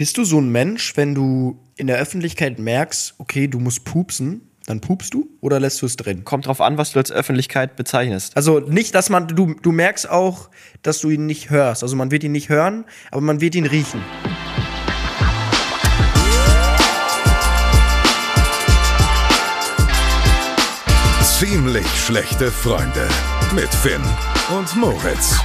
Bist du so ein Mensch, wenn du in der Öffentlichkeit merkst, okay, du musst pupsen, dann pupst du oder lässt du es drin? Kommt drauf an, was du als Öffentlichkeit bezeichnest. Also nicht, dass man, du, du merkst auch, dass du ihn nicht hörst. Also man wird ihn nicht hören, aber man wird ihn riechen. Ziemlich schlechte Freunde mit Finn und Moritz.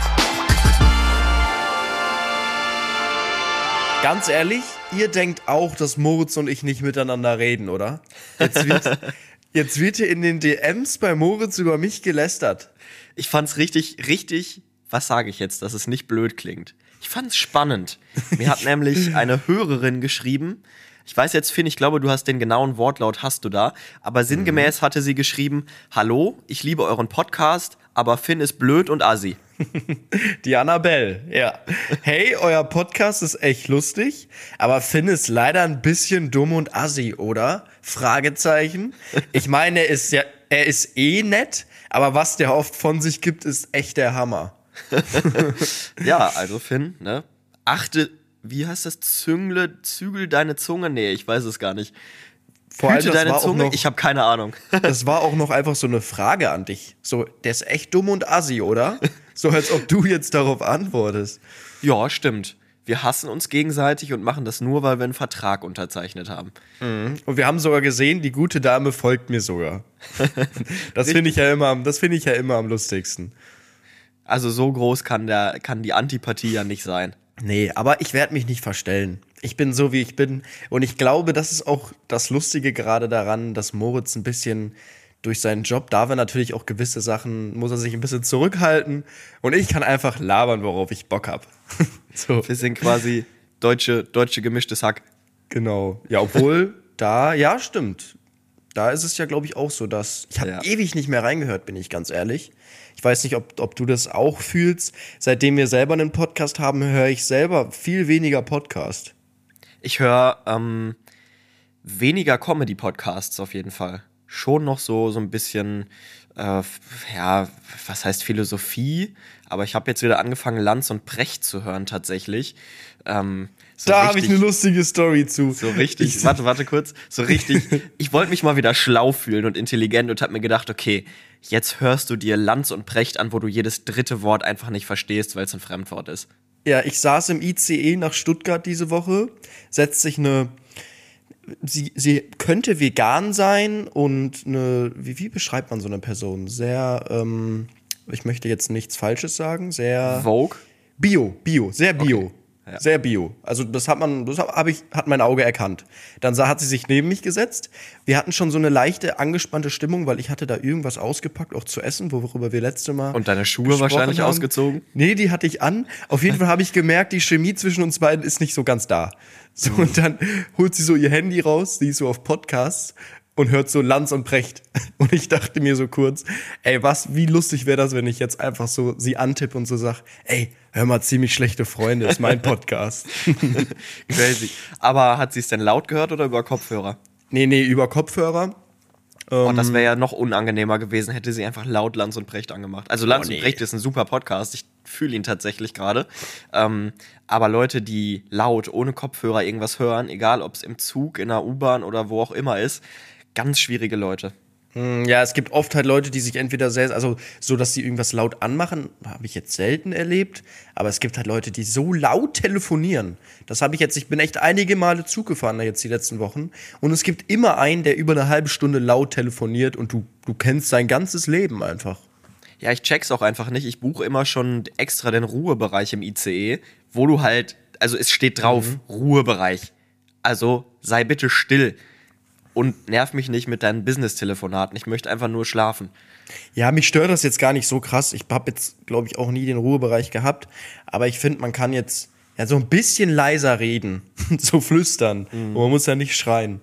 Ganz ehrlich, ihr denkt auch, dass Moritz und ich nicht miteinander reden, oder? Jetzt wird, jetzt wird hier in den DMs bei Moritz über mich gelästert. Ich fand's richtig, richtig, was sage ich jetzt, dass es nicht blöd klingt. Ich fand's spannend. Mir hat nämlich eine Hörerin geschrieben, ich weiß jetzt, Finn, ich glaube, du hast den genauen Wortlaut hast du da, aber sinngemäß hatte sie geschrieben, hallo, ich liebe euren Podcast, aber Finn ist blöd und assi. Die Annabelle, ja. Hey, euer Podcast ist echt lustig, aber Finn ist leider ein bisschen dumm und assi, oder? Fragezeichen. Ich meine, er ist ja, er ist eh nett, aber was der oft von sich gibt, ist echt der Hammer. ja, also Finn, ne? Achte wie heißt das? Züngle, zügel deine Zunge? Nee, ich weiß es gar nicht. Vor allem, deine Zunge? Noch, ich habe keine Ahnung. das war auch noch einfach so eine Frage an dich. So, der ist echt dumm und assi, oder? So, als ob du jetzt darauf antwortest. Ja, stimmt. Wir hassen uns gegenseitig und machen das nur, weil wir einen Vertrag unterzeichnet haben. Mhm. Und wir haben sogar gesehen, die gute Dame folgt mir sogar. das finde ich ja immer, das finde ich ja immer am lustigsten. Also so groß kann der, kann die Antipathie ja nicht sein. Nee, aber ich werde mich nicht verstellen. Ich bin so, wie ich bin. Und ich glaube, das ist auch das Lustige gerade daran, dass Moritz ein bisschen durch seinen Job, da wir natürlich auch gewisse Sachen, muss er sich ein bisschen zurückhalten. Und ich kann einfach labern, worauf ich Bock hab. so. Wir sind quasi deutsche, deutsche gemischtes Hack. Genau. Ja, obwohl da, ja, stimmt. Da ist es ja, glaube ich, auch so, dass ich habe ja. ewig nicht mehr reingehört, bin ich ganz ehrlich. Ich weiß nicht, ob, ob du das auch fühlst. Seitdem wir selber einen Podcast haben, höre ich selber viel weniger Podcast. Ich höre ähm, weniger Comedy-Podcasts auf jeden Fall. Schon noch so, so ein bisschen, äh, ja, was heißt Philosophie? Aber ich habe jetzt wieder angefangen, Lanz und Brecht zu hören tatsächlich. Ähm, so da habe ich eine lustige Story zu. So richtig, warte, warte kurz. So richtig, ich wollte mich mal wieder schlau fühlen und intelligent und habe mir gedacht, okay, jetzt hörst du dir Lanz und Precht an, wo du jedes dritte Wort einfach nicht verstehst, weil es ein Fremdwort ist. Ja, ich saß im ICE nach Stuttgart diese Woche, setzt sich eine Sie, sie könnte vegan sein und eine, wie, wie beschreibt man so eine Person? Sehr, ähm, ich möchte jetzt nichts Falsches sagen, sehr. Vogue? Bio, Bio, sehr Bio. Okay. Ja. Sehr bio. Also das hat man, das habe ich, hat mein Auge erkannt. Dann sah, hat sie sich neben mich gesetzt. Wir hatten schon so eine leichte angespannte Stimmung, weil ich hatte da irgendwas ausgepackt, auch zu essen, worüber wir letzte Mal. Und deine Schuhe wahrscheinlich haben. ausgezogen? Nee, die hatte ich an. Auf jeden Fall habe ich gemerkt, die Chemie zwischen uns beiden ist nicht so ganz da. So, mhm. und dann holt sie so ihr Handy raus, die ist so auf Podcasts und hört so Lanz und Precht. Und ich dachte mir so kurz, ey, was, wie lustig wäre das, wenn ich jetzt einfach so sie antippe und so sag, ey, hör mal, ziemlich schlechte Freunde, ist mein Podcast. Crazy. Aber hat sie es denn laut gehört oder über Kopfhörer? Nee, nee, über Kopfhörer. Oh, das wäre ja noch unangenehmer gewesen, hätte sie einfach laut Lanz und Precht angemacht. Also Lanz oh, nee. und Precht ist ein super Podcast, ich fühle ihn tatsächlich gerade. Ähm, aber Leute, die laut, ohne Kopfhörer irgendwas hören, egal ob es im Zug, in der U-Bahn oder wo auch immer ist, ganz schwierige Leute. Hm, ja, es gibt oft halt Leute, die sich entweder sehr, also so, dass sie irgendwas laut anmachen, habe ich jetzt selten erlebt. Aber es gibt halt Leute, die so laut telefonieren. Das habe ich jetzt, ich bin echt einige Male Zug gefahren jetzt die letzten Wochen. Und es gibt immer einen, der über eine halbe Stunde laut telefoniert und du, du kennst sein ganzes Leben einfach. Ja, ich check's auch einfach nicht. Ich buche immer schon extra den Ruhebereich im ICE, wo du halt, also es steht drauf, mhm. Ruhebereich. Also sei bitte still und nerv mich nicht mit deinen Business-Telefonaten. Ich möchte einfach nur schlafen. Ja, mich stört das jetzt gar nicht so krass. Ich habe jetzt, glaube ich, auch nie den Ruhebereich gehabt. Aber ich finde, man kann jetzt ja so ein bisschen leiser reden, so flüstern. Mhm. Und man muss ja nicht schreien.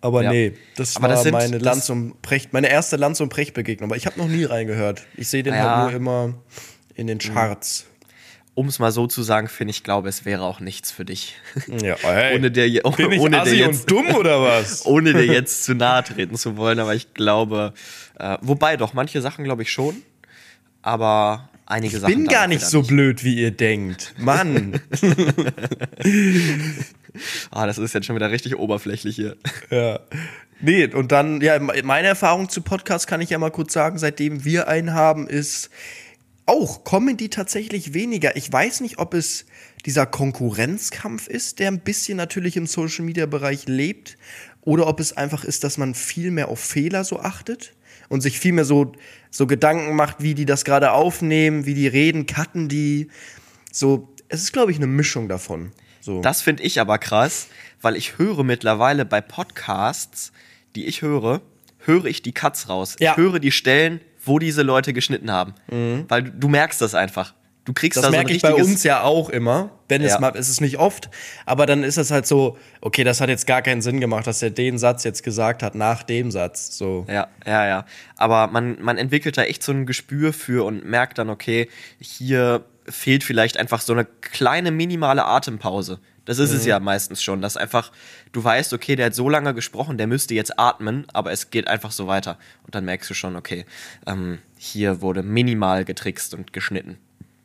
Aber ja. nee, das Aber war das sind, meine Lanz und Precht, meine erste Lanz und Precht Begegnung. Aber ich habe noch nie reingehört. Ich sehe den ja. halt nur immer in den mhm. Um es mal so zu sagen, finde ich, glaube, es wäre auch nichts für dich. Ja, hey, ohne dir, oh, bin ich ohne dir jetzt, und dumm oder was? ohne dir jetzt zu nahe treten zu wollen, aber ich glaube, äh, wobei doch manche Sachen glaube ich schon, aber einige ich Sachen. Ich bin gar nicht so nicht. blöd, wie ihr denkt, Mann. Ah, das ist jetzt schon wieder richtig oberflächlich hier. Ja. Nee, und dann, ja, meine Erfahrung zu Podcasts kann ich ja mal kurz sagen, seitdem wir einen haben, ist auch, kommen die tatsächlich weniger. Ich weiß nicht, ob es dieser Konkurrenzkampf ist, der ein bisschen natürlich im Social Media Bereich lebt, oder ob es einfach ist, dass man viel mehr auf Fehler so achtet und sich viel mehr so, so Gedanken macht, wie die das gerade aufnehmen, wie die reden, cutten die. So, es ist, glaube ich, eine Mischung davon. So. Das finde ich aber krass, weil ich höre mittlerweile bei Podcasts, die ich höre, höre ich die Cuts raus. Ja. Ich höre die Stellen, wo diese Leute geschnitten haben. Weil du, du merkst das einfach. Du kriegst Das da so merke ich bei uns ja auch immer. Wenn es Ja. mal, es ist nicht oft, aber dann ist es halt so, okay, das hat jetzt gar keinen Sinn gemacht, dass er den Satz jetzt gesagt hat nach dem Satz. So. Ja, ja, ja. Aber man, man entwickelt da echt so ein Gespür für und merkt dann, okay, hier fehlt vielleicht einfach so eine kleine minimale Atempause. Das ist es Mhm. ja meistens schon, dass einfach du weißt, okay, der hat so lange gesprochen, der müsste jetzt atmen, aber es geht einfach so weiter. Und dann merkst du schon, okay, ähm, hier wurde minimal getrickst und geschnitten.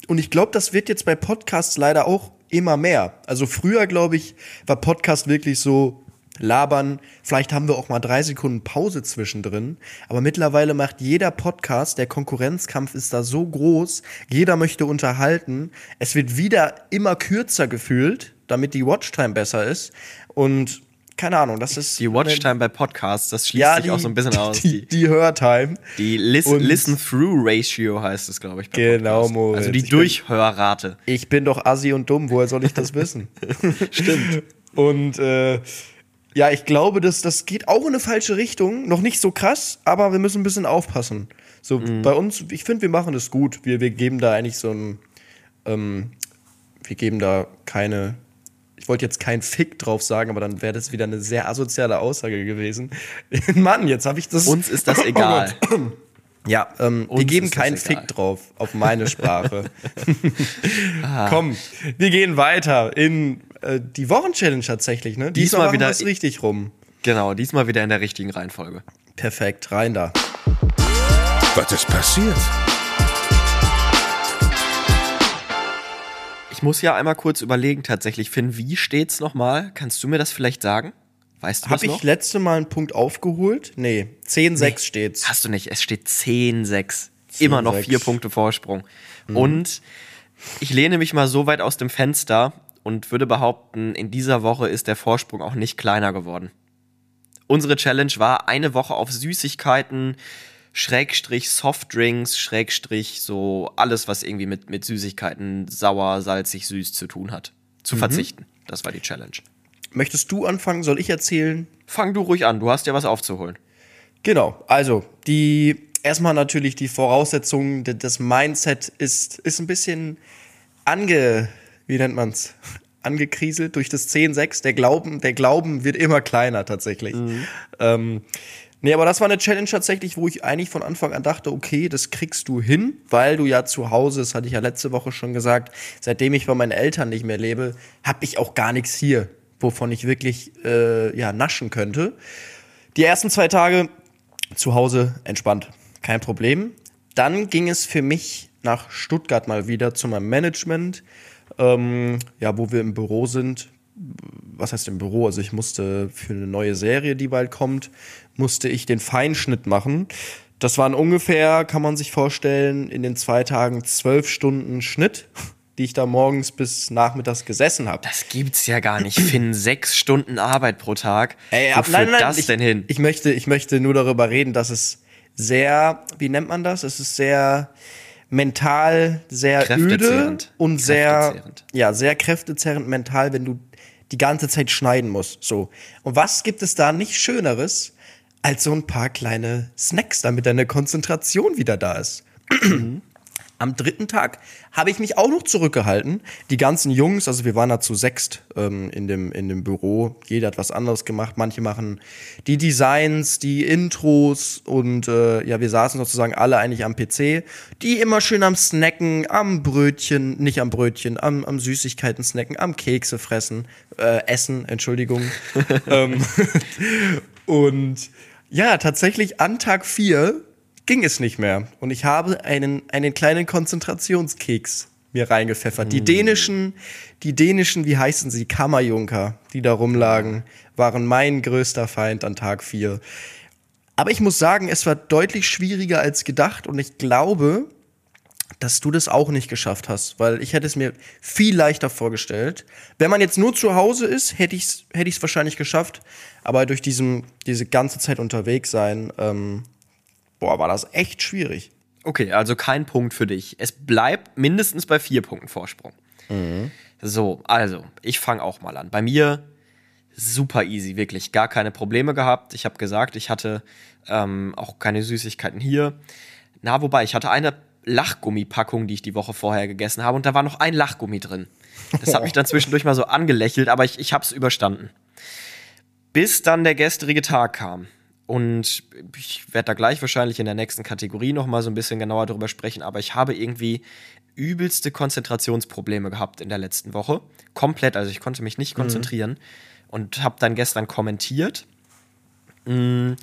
Und ich glaube, das wird jetzt bei Podcasts leider auch immer mehr. Also früher, glaube ich, war Podcast wirklich so labern. Vielleicht haben wir auch mal drei Sekunden Pause zwischendrin. Aber mittlerweile macht jeder Podcast, der Konkurrenzkampf ist da so groß. Jeder möchte unterhalten. Es wird wieder immer kürzer gefühlt, damit die Watchtime besser ist. Und keine Ahnung, das ist. Die Watchtime bei Podcasts, das schließt ja, sich die, auch so ein bisschen aus. Die, die Hörtime. Die Listen-Through-Ratio heißt es, glaube ich. Genau. Moritz. Also die Ich bin- Durchhörrate. Ich bin doch assi und dumm, woher soll ich das wissen? Stimmt. Und äh, ja, ich glaube, das, das geht auch in eine falsche Richtung. Noch nicht so krass, aber wir müssen ein bisschen aufpassen. So, bei uns, ich finde, wir machen das gut. Wir, wir geben da eigentlich so ein, ähm, wir geben da keine, ich wollte jetzt kein Fick drauf sagen, aber dann wäre das wieder eine sehr asoziale Aussage gewesen. Mann, jetzt habe ich das. Uns ist das Oh egal. Ja, ähm, wir geben keinen. Fick drauf auf meine Sprache. Ah. Komm, wir gehen weiter in äh, die Wochenchallenge tatsächlich, ne? Diesmal machen wieder- wir's richtig rum. Genau, diesmal wieder in der richtigen Reihenfolge. Perfekt, rein da. Was ist passiert? Ich muss ja einmal kurz überlegen, tatsächlich, Finn, wie steht's nochmal? Kannst du mir das vielleicht sagen? Weißt du Habe das ich letzte Mal einen Punkt aufgeholt? Nee, 10-6 steht's. Hast du nicht. Es steht 10-6. Immer noch 10-6. vier Punkte Vorsprung. Mhm. Und ich lehne mich mal so weit aus dem Fenster und würde behaupten, in dieser Woche ist der Vorsprung auch nicht kleiner geworden. Unsere Challenge war eine Woche auf Süßigkeiten, Schrägstrich Softdrinks, Schrägstrich so alles, was irgendwie mit, mit Süßigkeiten sauer, salzig, süß zu tun hat. Mhm. Zu verzichten. Das war die Challenge. Möchtest du anfangen? Soll ich erzählen? Fang du ruhig an, du hast ja was aufzuholen. Genau, also die erstmal natürlich die Voraussetzungen, das Mindset ist, ist ein bisschen ange, wie nennt man's? Angekriselt durch das 10-6. Der Glauben, der Glauben wird immer kleiner tatsächlich. Ähm, nee, aber das war eine Challenge tatsächlich, wo ich eigentlich von Anfang an dachte, okay, das kriegst du hin, weil du ja zu Hause, das hatte ich ja letzte Woche schon gesagt, seitdem ich bei meinen Eltern nicht mehr lebe, habe ich auch gar nichts hier, wovon ich wirklich äh, ja, naschen könnte. Die ersten zwei Tage zu Hause entspannt, kein Problem. Dann ging es für mich nach Stuttgart mal wieder zu meinem Management, ähm, ja, wo wir im Büro sind. Was heißt im Büro? Also ich musste für eine neue Serie, die bald kommt, musste ich den Feinschnitt machen. Das waren ungefähr, kann man sich vorstellen, in den zwei Tagen zwölf Stunden Schnitt, die ich da morgens bis nachmittags gesessen habe. Das gibt's ja gar nicht. Finn, sechs Stunden Arbeit pro Tag. Ey, Wo ab, führt nein, nein, das ich, denn hin? Ich möchte, ich möchte nur darüber reden, dass es sehr, wie nennt man das? Es ist sehr mental, sehr öde und sehr, ja, sehr kräftezehrend mental, wenn du die ganze Zeit schneiden musst. So. Und was gibt es da nicht Schöneres, als so ein paar kleine Snacks, damit deine Konzentration wieder da ist? Am dritten Tag habe ich mich auch noch zurückgehalten. Die ganzen Jungs, also wir waren da zu sechst ähm, in, dem, in dem Büro. Jeder hat was anderes gemacht. Manche machen die Designs, die Intros und äh, ja, wir saßen sozusagen alle eigentlich am PC. Die immer schön am Snacken, am Brötchen, nicht am Brötchen, am, am Süßigkeiten snacken, am Kekse fressen, äh, essen, Entschuldigung. ähm, und ja, tatsächlich an Tag vier ging es nicht mehr. Und ich habe einen, einen kleinen Konzentrationskeks mir reingepfeffert. Die dänischen, die dänischen, wie heißen sie, Kammerjunker, die da rumlagen, waren mein größter Feind an Tag 4. Aber ich muss sagen, es war deutlich schwieriger als gedacht und ich glaube, dass du das auch nicht geschafft hast, weil ich hätte es mir viel leichter vorgestellt. Wenn man jetzt nur zu Hause ist, hätte ich es hätte ich's wahrscheinlich geschafft, aber durch diesen, diese ganze Zeit unterwegs sein, ähm, boah, war das echt schwierig. Okay, also kein Punkt für dich. Es bleibt mindestens bei vier Punkten Vorsprung. So, also, ich fange auch mal an. Bei mir super easy, wirklich gar keine Probleme gehabt. Ich habe gesagt, ich hatte ähm, auch keine Süßigkeiten hier. Na, wobei, ich hatte eine Lachgummipackung, die ich die Woche vorher gegessen habe und da war noch ein Lachgummi drin. Das hat mich dann zwischendurch mal so angelächelt, aber ich, ich habe es überstanden. Bis dann der gestrige Tag kam. Und ich werde da gleich wahrscheinlich in der nächsten Kategorie noch mal so ein bisschen genauer drüber sprechen, aber ich habe irgendwie übelste Konzentrationsprobleme gehabt in der letzten Woche. Komplett, also ich konnte mich nicht konzentrieren und habe dann gestern kommentiert. Mm,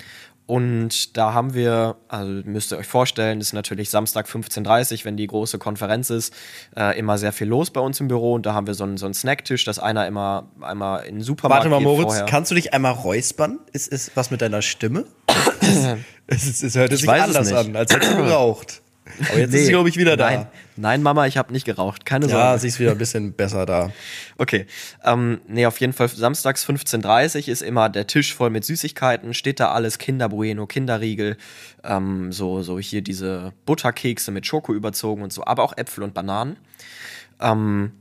Und da haben wir, also müsst ihr euch vorstellen, ist natürlich Samstag 15.30 Uhr, wenn die große Konferenz ist, äh, immer sehr viel los bei uns im Büro. Und da haben wir so einen, so einen Snacktisch, dass einer immer einmal in den Supermarkt Warte mal, Moritz, vorher. kannst du dich einmal räuspern? Ist, ist was mit deiner Stimme? es, ist, es hört Ich sich es anders an, als hättest du geraucht. Aber jetzt ist Nee, sie, glaube ich, wieder da. Nein, nein Mama, ich habe nicht geraucht. Keine Ja, Sorge. sie ist wieder ein bisschen besser da. Okay. Ähm, nee, auf jeden Fall samstags 15.30 Uhr ist immer der Tisch voll mit Süßigkeiten, steht da alles, Kinder Bueno, Kinderriegel, ähm, so, so hier diese Butterkekse mit Schoko überzogen und so, aber auch Äpfel und Bananen. Ähm,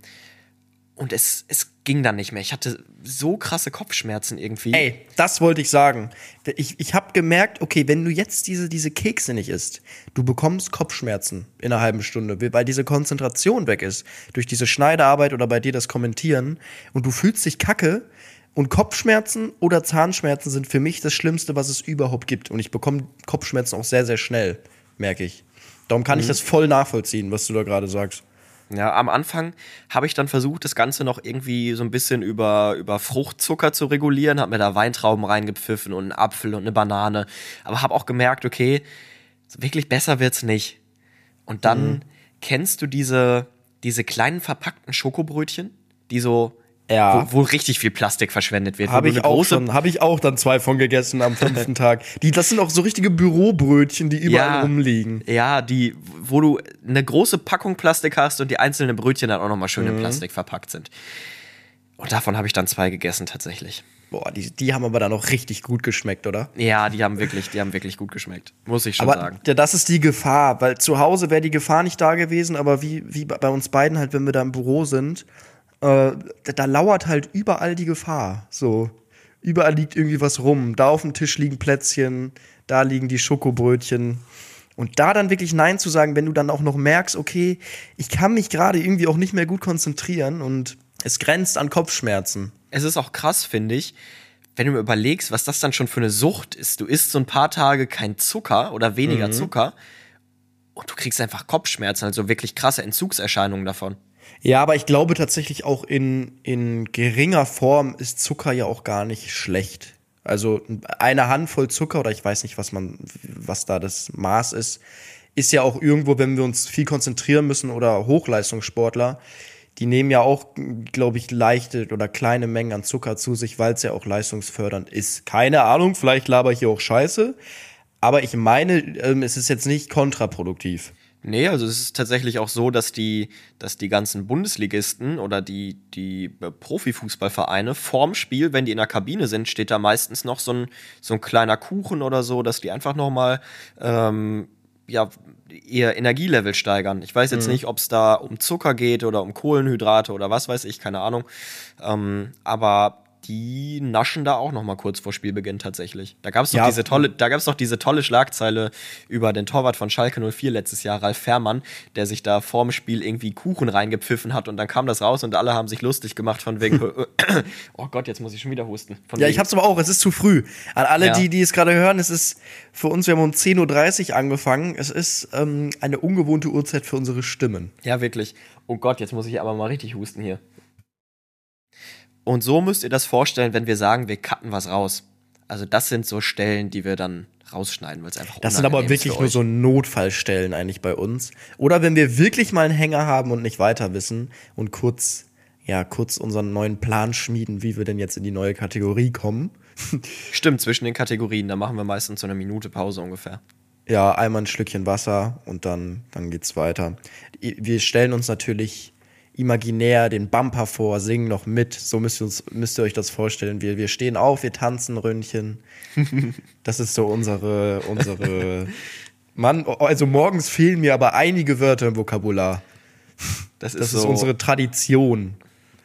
und es, es ging dann nicht mehr. Ich hatte so krasse Kopfschmerzen irgendwie. Ey, das wollte ich sagen. Ich, ich habe gemerkt, okay, wenn du jetzt diese, diese Kekse nicht isst, du bekommst Kopfschmerzen in einer halben Stunde, weil diese Konzentration weg ist. Durch diese Schneidearbeit oder bei dir das Kommentieren und du fühlst dich kacke. Und Kopfschmerzen oder Zahnschmerzen sind für mich das Schlimmste, was es überhaupt gibt. Und ich bekomme Kopfschmerzen auch sehr, sehr schnell, merke ich. Darum kann ich das voll nachvollziehen, was du da gerade sagst. Ja, am Anfang habe ich dann versucht, das Ganze noch irgendwie so ein bisschen über, über Fruchtzucker zu regulieren, habe mir da Weintrauben reingepfiffen und einen Apfel und eine Banane, aber habe auch gemerkt, okay, wirklich besser wird's nicht. Und dann kennst du diese, diese kleinen verpackten Schokobrötchen, die so, Ja. wo, wo richtig viel Plastik verschwendet wird. Habe ich auch schon, habe ich auch dann zwei von gegessen am fünften Tag. Die, das sind auch so richtige Bürobrötchen, die überall rumliegen. Ja, die, wo du eine große Packung Plastik hast und die einzelnen Brötchen dann auch nochmal schön Mhm. in Plastik verpackt sind. Und davon habe ich dann zwei gegessen tatsächlich. Boah, die, die haben aber dann auch richtig gut geschmeckt, oder? Ja, die haben wirklich, die haben wirklich gut geschmeckt. Muss ich schon Aber sagen. ja, das ist die Gefahr, weil zu Hause wäre die Gefahr nicht da gewesen, aber wie, wie bei uns beiden halt, wenn wir da im Büro sind, äh, da, da lauert halt überall die Gefahr. So, überall liegt irgendwie was rum. Da auf dem Tisch liegen Plätzchen, da liegen die Schokobrötchen. Und da dann wirklich Nein zu sagen, wenn du dann auch noch merkst, okay, ich kann mich gerade irgendwie auch nicht mehr gut konzentrieren und es grenzt an Kopfschmerzen. Es ist auch krass, finde ich, wenn du mir überlegst, was das dann schon für eine Sucht ist. Du isst so ein paar Tage kein Zucker oder weniger Mhm. Zucker und du kriegst einfach Kopfschmerzen, also wirklich krasse Entzugserscheinungen davon. Ja, aber ich glaube tatsächlich auch in, in geringer Form ist Zucker ja auch gar nicht schlecht. Also eine Handvoll Zucker oder ich weiß nicht, was man, was da das Maß ist, ist ja auch irgendwo, wenn wir uns viel konzentrieren müssen oder Hochleistungssportler, die nehmen ja auch, glaube ich, leichte oder kleine Mengen an Zucker zu sich, weil es ja auch leistungsfördernd ist. Keine Ahnung, vielleicht laber ich hier auch Scheiße, aber ich meine, ähm, es ist jetzt nicht kontraproduktiv. Nee, also es ist tatsächlich auch so, dass die, dass die ganzen Bundesligisten oder die, die äh, Profifußballvereine vorm Spiel, wenn die in der Kabine sind, steht da meistens noch so ein, so ein kleiner Kuchen oder so, dass die einfach nochmal ähm, ja, ihr Energielevel steigern. Ich weiß jetzt nicht, ob es da um Zucker geht oder um Kohlenhydrate oder was weiß ich, keine Ahnung. Ähm, aber die naschen da auch noch mal kurz vor Spielbeginn tatsächlich. Da gab es doch Ja. diese tolle, da gab's doch diese tolle Schlagzeile über den Torwart von Schalke 04 letztes Jahr, Ralf Fährmann, der sich da vorm Spiel irgendwie Kuchen reingepfiffen hat und dann kam das raus und alle haben sich lustig gemacht von wegen, oh Gott, jetzt muss ich schon wieder husten. Von Ja, wegen, ich hab's aber auch, es ist zu früh. An alle, Ja. die, die es gerade hören, es ist für uns, wir haben um 10.30 Uhr angefangen. Es ist ähm, eine ungewohnte Uhrzeit für unsere Stimmen. Ja, wirklich. Oh Gott, jetzt muss ich aber mal richtig husten hier. Und so müsst ihr das vorstellen, wenn wir sagen, wir cutten was raus. Also das sind so Stellen, die wir dann rausschneiden, weil es einfach Das sind aber wirklich nur so Notfallstellen eigentlich bei uns. Oder wenn wir wirklich mal einen Hänger haben und nicht weiter wissen und kurz, ja, kurz unseren neuen Plan schmieden, wie wir denn jetzt in die neue Kategorie kommen. Stimmt, zwischen den Kategorien, da machen wir meistens so eine Minute Pause ungefähr. Ja, einmal ein Schlückchen Wasser und dann, dann geht's weiter. Wir stellen uns natürlich imaginär den Bumper vor, singen noch mit. So müsst ihr, uns, müsst ihr euch das vorstellen. Wir, wir stehen auf, wir tanzen Röntchen. Das ist so unsere, unsere. Mann, also morgens fehlen mir aber einige Wörter im Vokabular. Das ist Das so, ist unsere Tradition.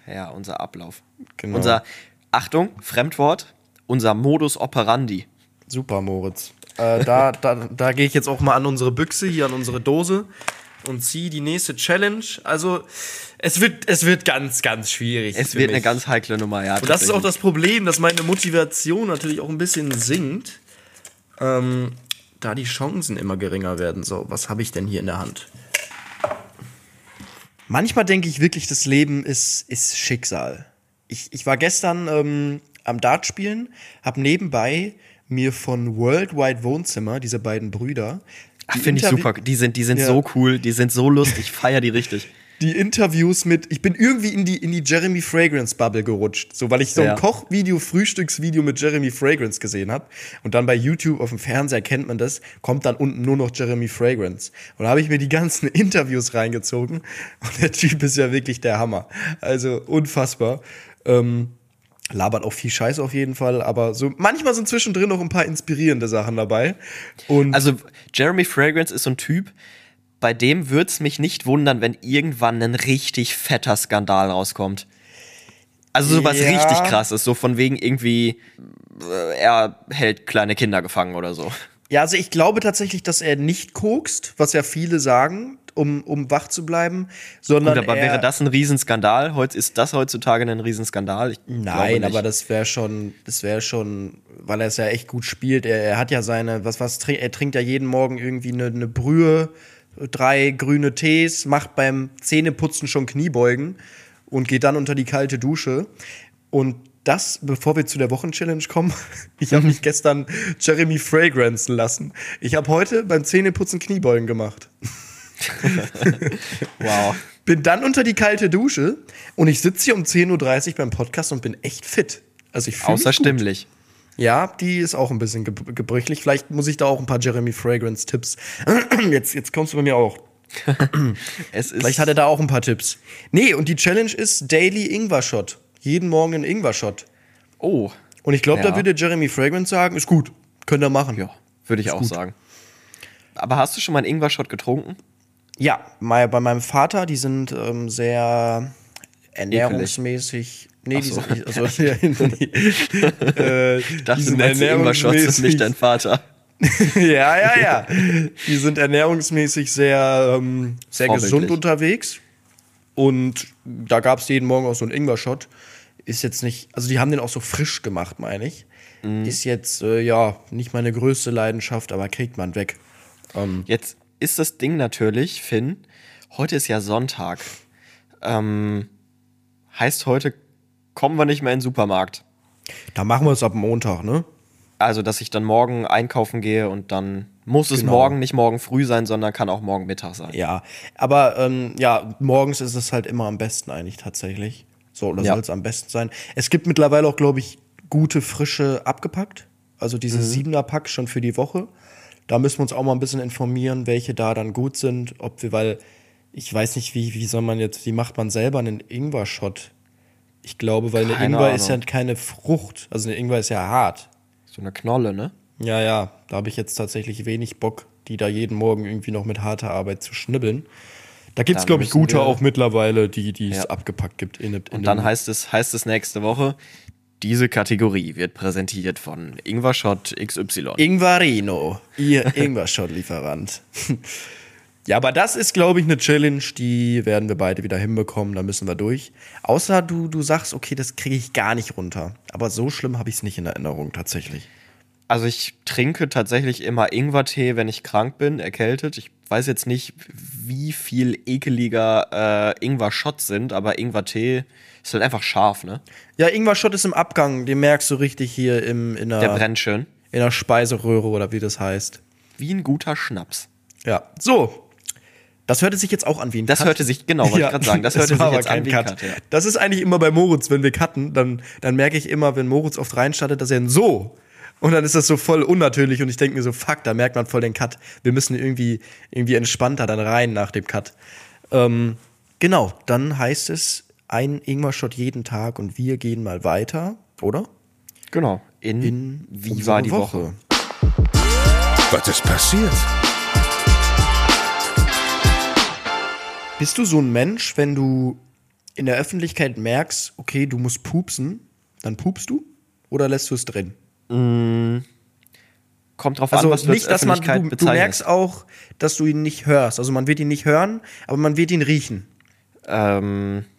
ja, unser Ablauf. Genau. Unser, Achtung, Fremdwort, unser Modus operandi. Super, Moritz. Äh, da da, da gehe ich jetzt auch mal an unsere Büchse, hier an unsere Dose und ziehe die nächste Challenge. Also, es wird, es wird ganz, ganz schwierig. Es wird eine mich. ganz heikle Nummer, ja. Und das ist auch das Problem, dass meine Motivation natürlich auch ein bisschen sinkt, ähm, da die Chancen immer geringer werden. So, was habe ich denn hier in der Hand? Manchmal denke ich wirklich, das Leben ist, ist Schicksal. Ich, ich war gestern ähm, am Dart spielen, habe nebenbei mir von Worldwide Wohnzimmer, diese beiden Brüder, finde ich super. Die sind, die sind Ja. so cool, die sind so lustig, ich feier die richtig. die Interviews mit, ich bin irgendwie in die, in die Jeremy Fragrance Bubble gerutscht, so weil ich so ein Ja. Kochvideo, Frühstücksvideo mit Jeremy Fragrance gesehen habe und dann bei YouTube auf dem Fernseher kennt man das, kommt dann unten nur noch Jeremy Fragrance und da habe ich mir die ganzen Interviews reingezogen und der Typ ist ja wirklich der Hammer, also unfassbar. Ähm, labert auch viel Scheiß auf jeden Fall, aber so manchmal sind zwischendrin noch ein paar inspirierende Sachen dabei und Also, Jeremy Fragrance ist so ein Typ, bei dem würde es mich nicht wundern, wenn irgendwann ein richtig fetter Skandal rauskommt. Also sowas Ja. richtig krasses, so von wegen irgendwie, äh, er hält kleine Kinder gefangen oder so. Ja, also ich glaube tatsächlich, dass er nicht kokst, was ja viele sagen, um, um wach zu bleiben, sondern Gut, aber er, wäre das ein Riesenskandal? Heutz, ist das heutzutage ein Riesenskandal? Ich Nein, aber das wäre schon, das wäre schon, weil er es ja echt gut spielt. Er, er hat ja seine, was, was, trinkt, er trinkt ja jeden Morgen irgendwie eine, eine Brühe, drei grüne Tees, macht beim Zähneputzen schon Kniebeugen und geht dann unter die kalte Dusche. Und das, bevor wir zu der Wochenchallenge kommen, ich habe mich gestern Jeremy Fragrance lassen. Ich habe heute beim Zähneputzen Kniebeugen gemacht. wow. Bin dann unter die kalte Dusche und ich sitze hier um 10.30 Uhr beim Podcast und bin echt fit. Also ich gut. Außerstimmlich. Ja, die ist auch ein bisschen ge gebrüchlich. Vielleicht muss ich da auch ein paar Jeremy Fragrance Tipps. Jetzt, jetzt kommst du bei mir auch. Es ist Vielleicht hat er da auch ein paar Tipps. Nee, und die Challenge ist Daily Ingwer Shot. Jeden Morgen ein Ingwer Shot. Oh. Und ich glaube, Ja. da würde Jeremy Fragrance sagen, ist gut. Könnt ihr machen. Ja, würde ich auch gut. sagen. Aber hast du schon mal einen Ingwer-Shot getrunken? Ja, bei meinem Vater, die sind ähm, sehr ernährungsmäßig. Nee, die sind nicht. Also, ja, nee. äh, dachte, die sind Ingwer-Shots ist nicht dein Vater. ja, ja, ja. Die sind ernährungsmäßig sehr, ähm, sehr gesund unterwegs. Und da gab es jeden Morgen auch so einen Ingwer-Shot. Ist jetzt nicht, also die haben den auch so frisch gemacht, meine ich. Mhm. Ist jetzt, äh, ja, nicht meine größte Leidenschaft, aber kriegt man weg. Ähm, Jetzt ist das Ding natürlich, Finn, heute ist ja Sonntag. Ähm, heißt, heute kommen wir nicht mehr in den Supermarkt. da machen wir es ab Montag, ne? Also, dass ich dann morgen einkaufen gehe und dann muss es Genau. morgen nicht morgen früh sein, sondern kann auch morgen Mittag sein. Ja, aber ähm, ja, morgens ist es halt immer am besten eigentlich tatsächlich. So, oder Ja. soll es am besten sein. Es gibt mittlerweile auch, glaube ich, gute, frische abgepackt. Also diese siebener Pack schon für die Woche. Da müssen wir uns auch mal ein bisschen informieren, welche da dann gut sind. Ob wir, weil ich weiß nicht, wie, wie soll man jetzt, wie macht man selber einen Ingwer-Shot? Ich glaube, weil eine Keine Ingwer ist ja Ahnung. keine Frucht. Also eine Ingwer ist ja hart. So eine Knolle, ne? Ja, ja, da habe ich jetzt tatsächlich wenig Bock, die da jeden Morgen irgendwie noch mit harter Arbeit zu schnibbeln. Da gibt es, glaube ich, gute auch mittlerweile, die die es Ja. abgepackt gibt. In, in Und dann heißt es, heißt es nächste Woche, diese Kategorie wird präsentiert von Ingwer-Shot XY. Ingvarino, ihr Ingwer-Shot-Lieferant. ja, aber das ist, glaube ich, eine Challenge, die werden wir beide wieder hinbekommen, da müssen wir durch. Außer du, du sagst, okay, das kriege ich gar nicht runter. Aber so schlimm habe ich es nicht in Erinnerung, tatsächlich. Also ich trinke tatsächlich immer Ingwertee, wenn ich krank bin, erkältet. Ich weiß jetzt nicht, wie viel ekeliger äh, Ingwer-Shots sind, aber Ingwertee ist halt einfach scharf, ne? Ja, Ingwer-Shot ist im Abgang, den merkst du richtig hier im, in der, Der brennt schön. in der Speiseröhre oder wie das heißt. Wie ein guter Schnaps. Ja. So. Das hörte sich jetzt auch an wie ein Das Cut. hörte sich, genau, wollte ich gerade sagen, das hörte sich jetzt an wie ein Cut. ja. Das ist eigentlich immer bei Moritz, wenn wir cutten, dann, dann merke ich immer, wenn Moritz oft reinstartet, dass er ein so. Und dann ist das so voll unnatürlich und ich denke mir so, fuck, da merkt man voll den Cut. Wir müssen irgendwie, irgendwie entspannter dann rein nach dem Cut. Ähm, genau, dann heißt es ein Ingwer-Shot jeden Tag und wir gehen mal weiter, oder? Genau. In, In Wie war die Woche? Was ist passiert? Bist du so ein Mensch, wenn du in der Öffentlichkeit merkst, okay, du musst pupsen, dann pupst du? Oder lässt du es drin? Kommt drauf Also an, was du nicht, als dass man, du, du merkst auch, dass du ihn nicht hörst. Also man wird ihn nicht hören, aber man wird ihn riechen. Ähm, äh,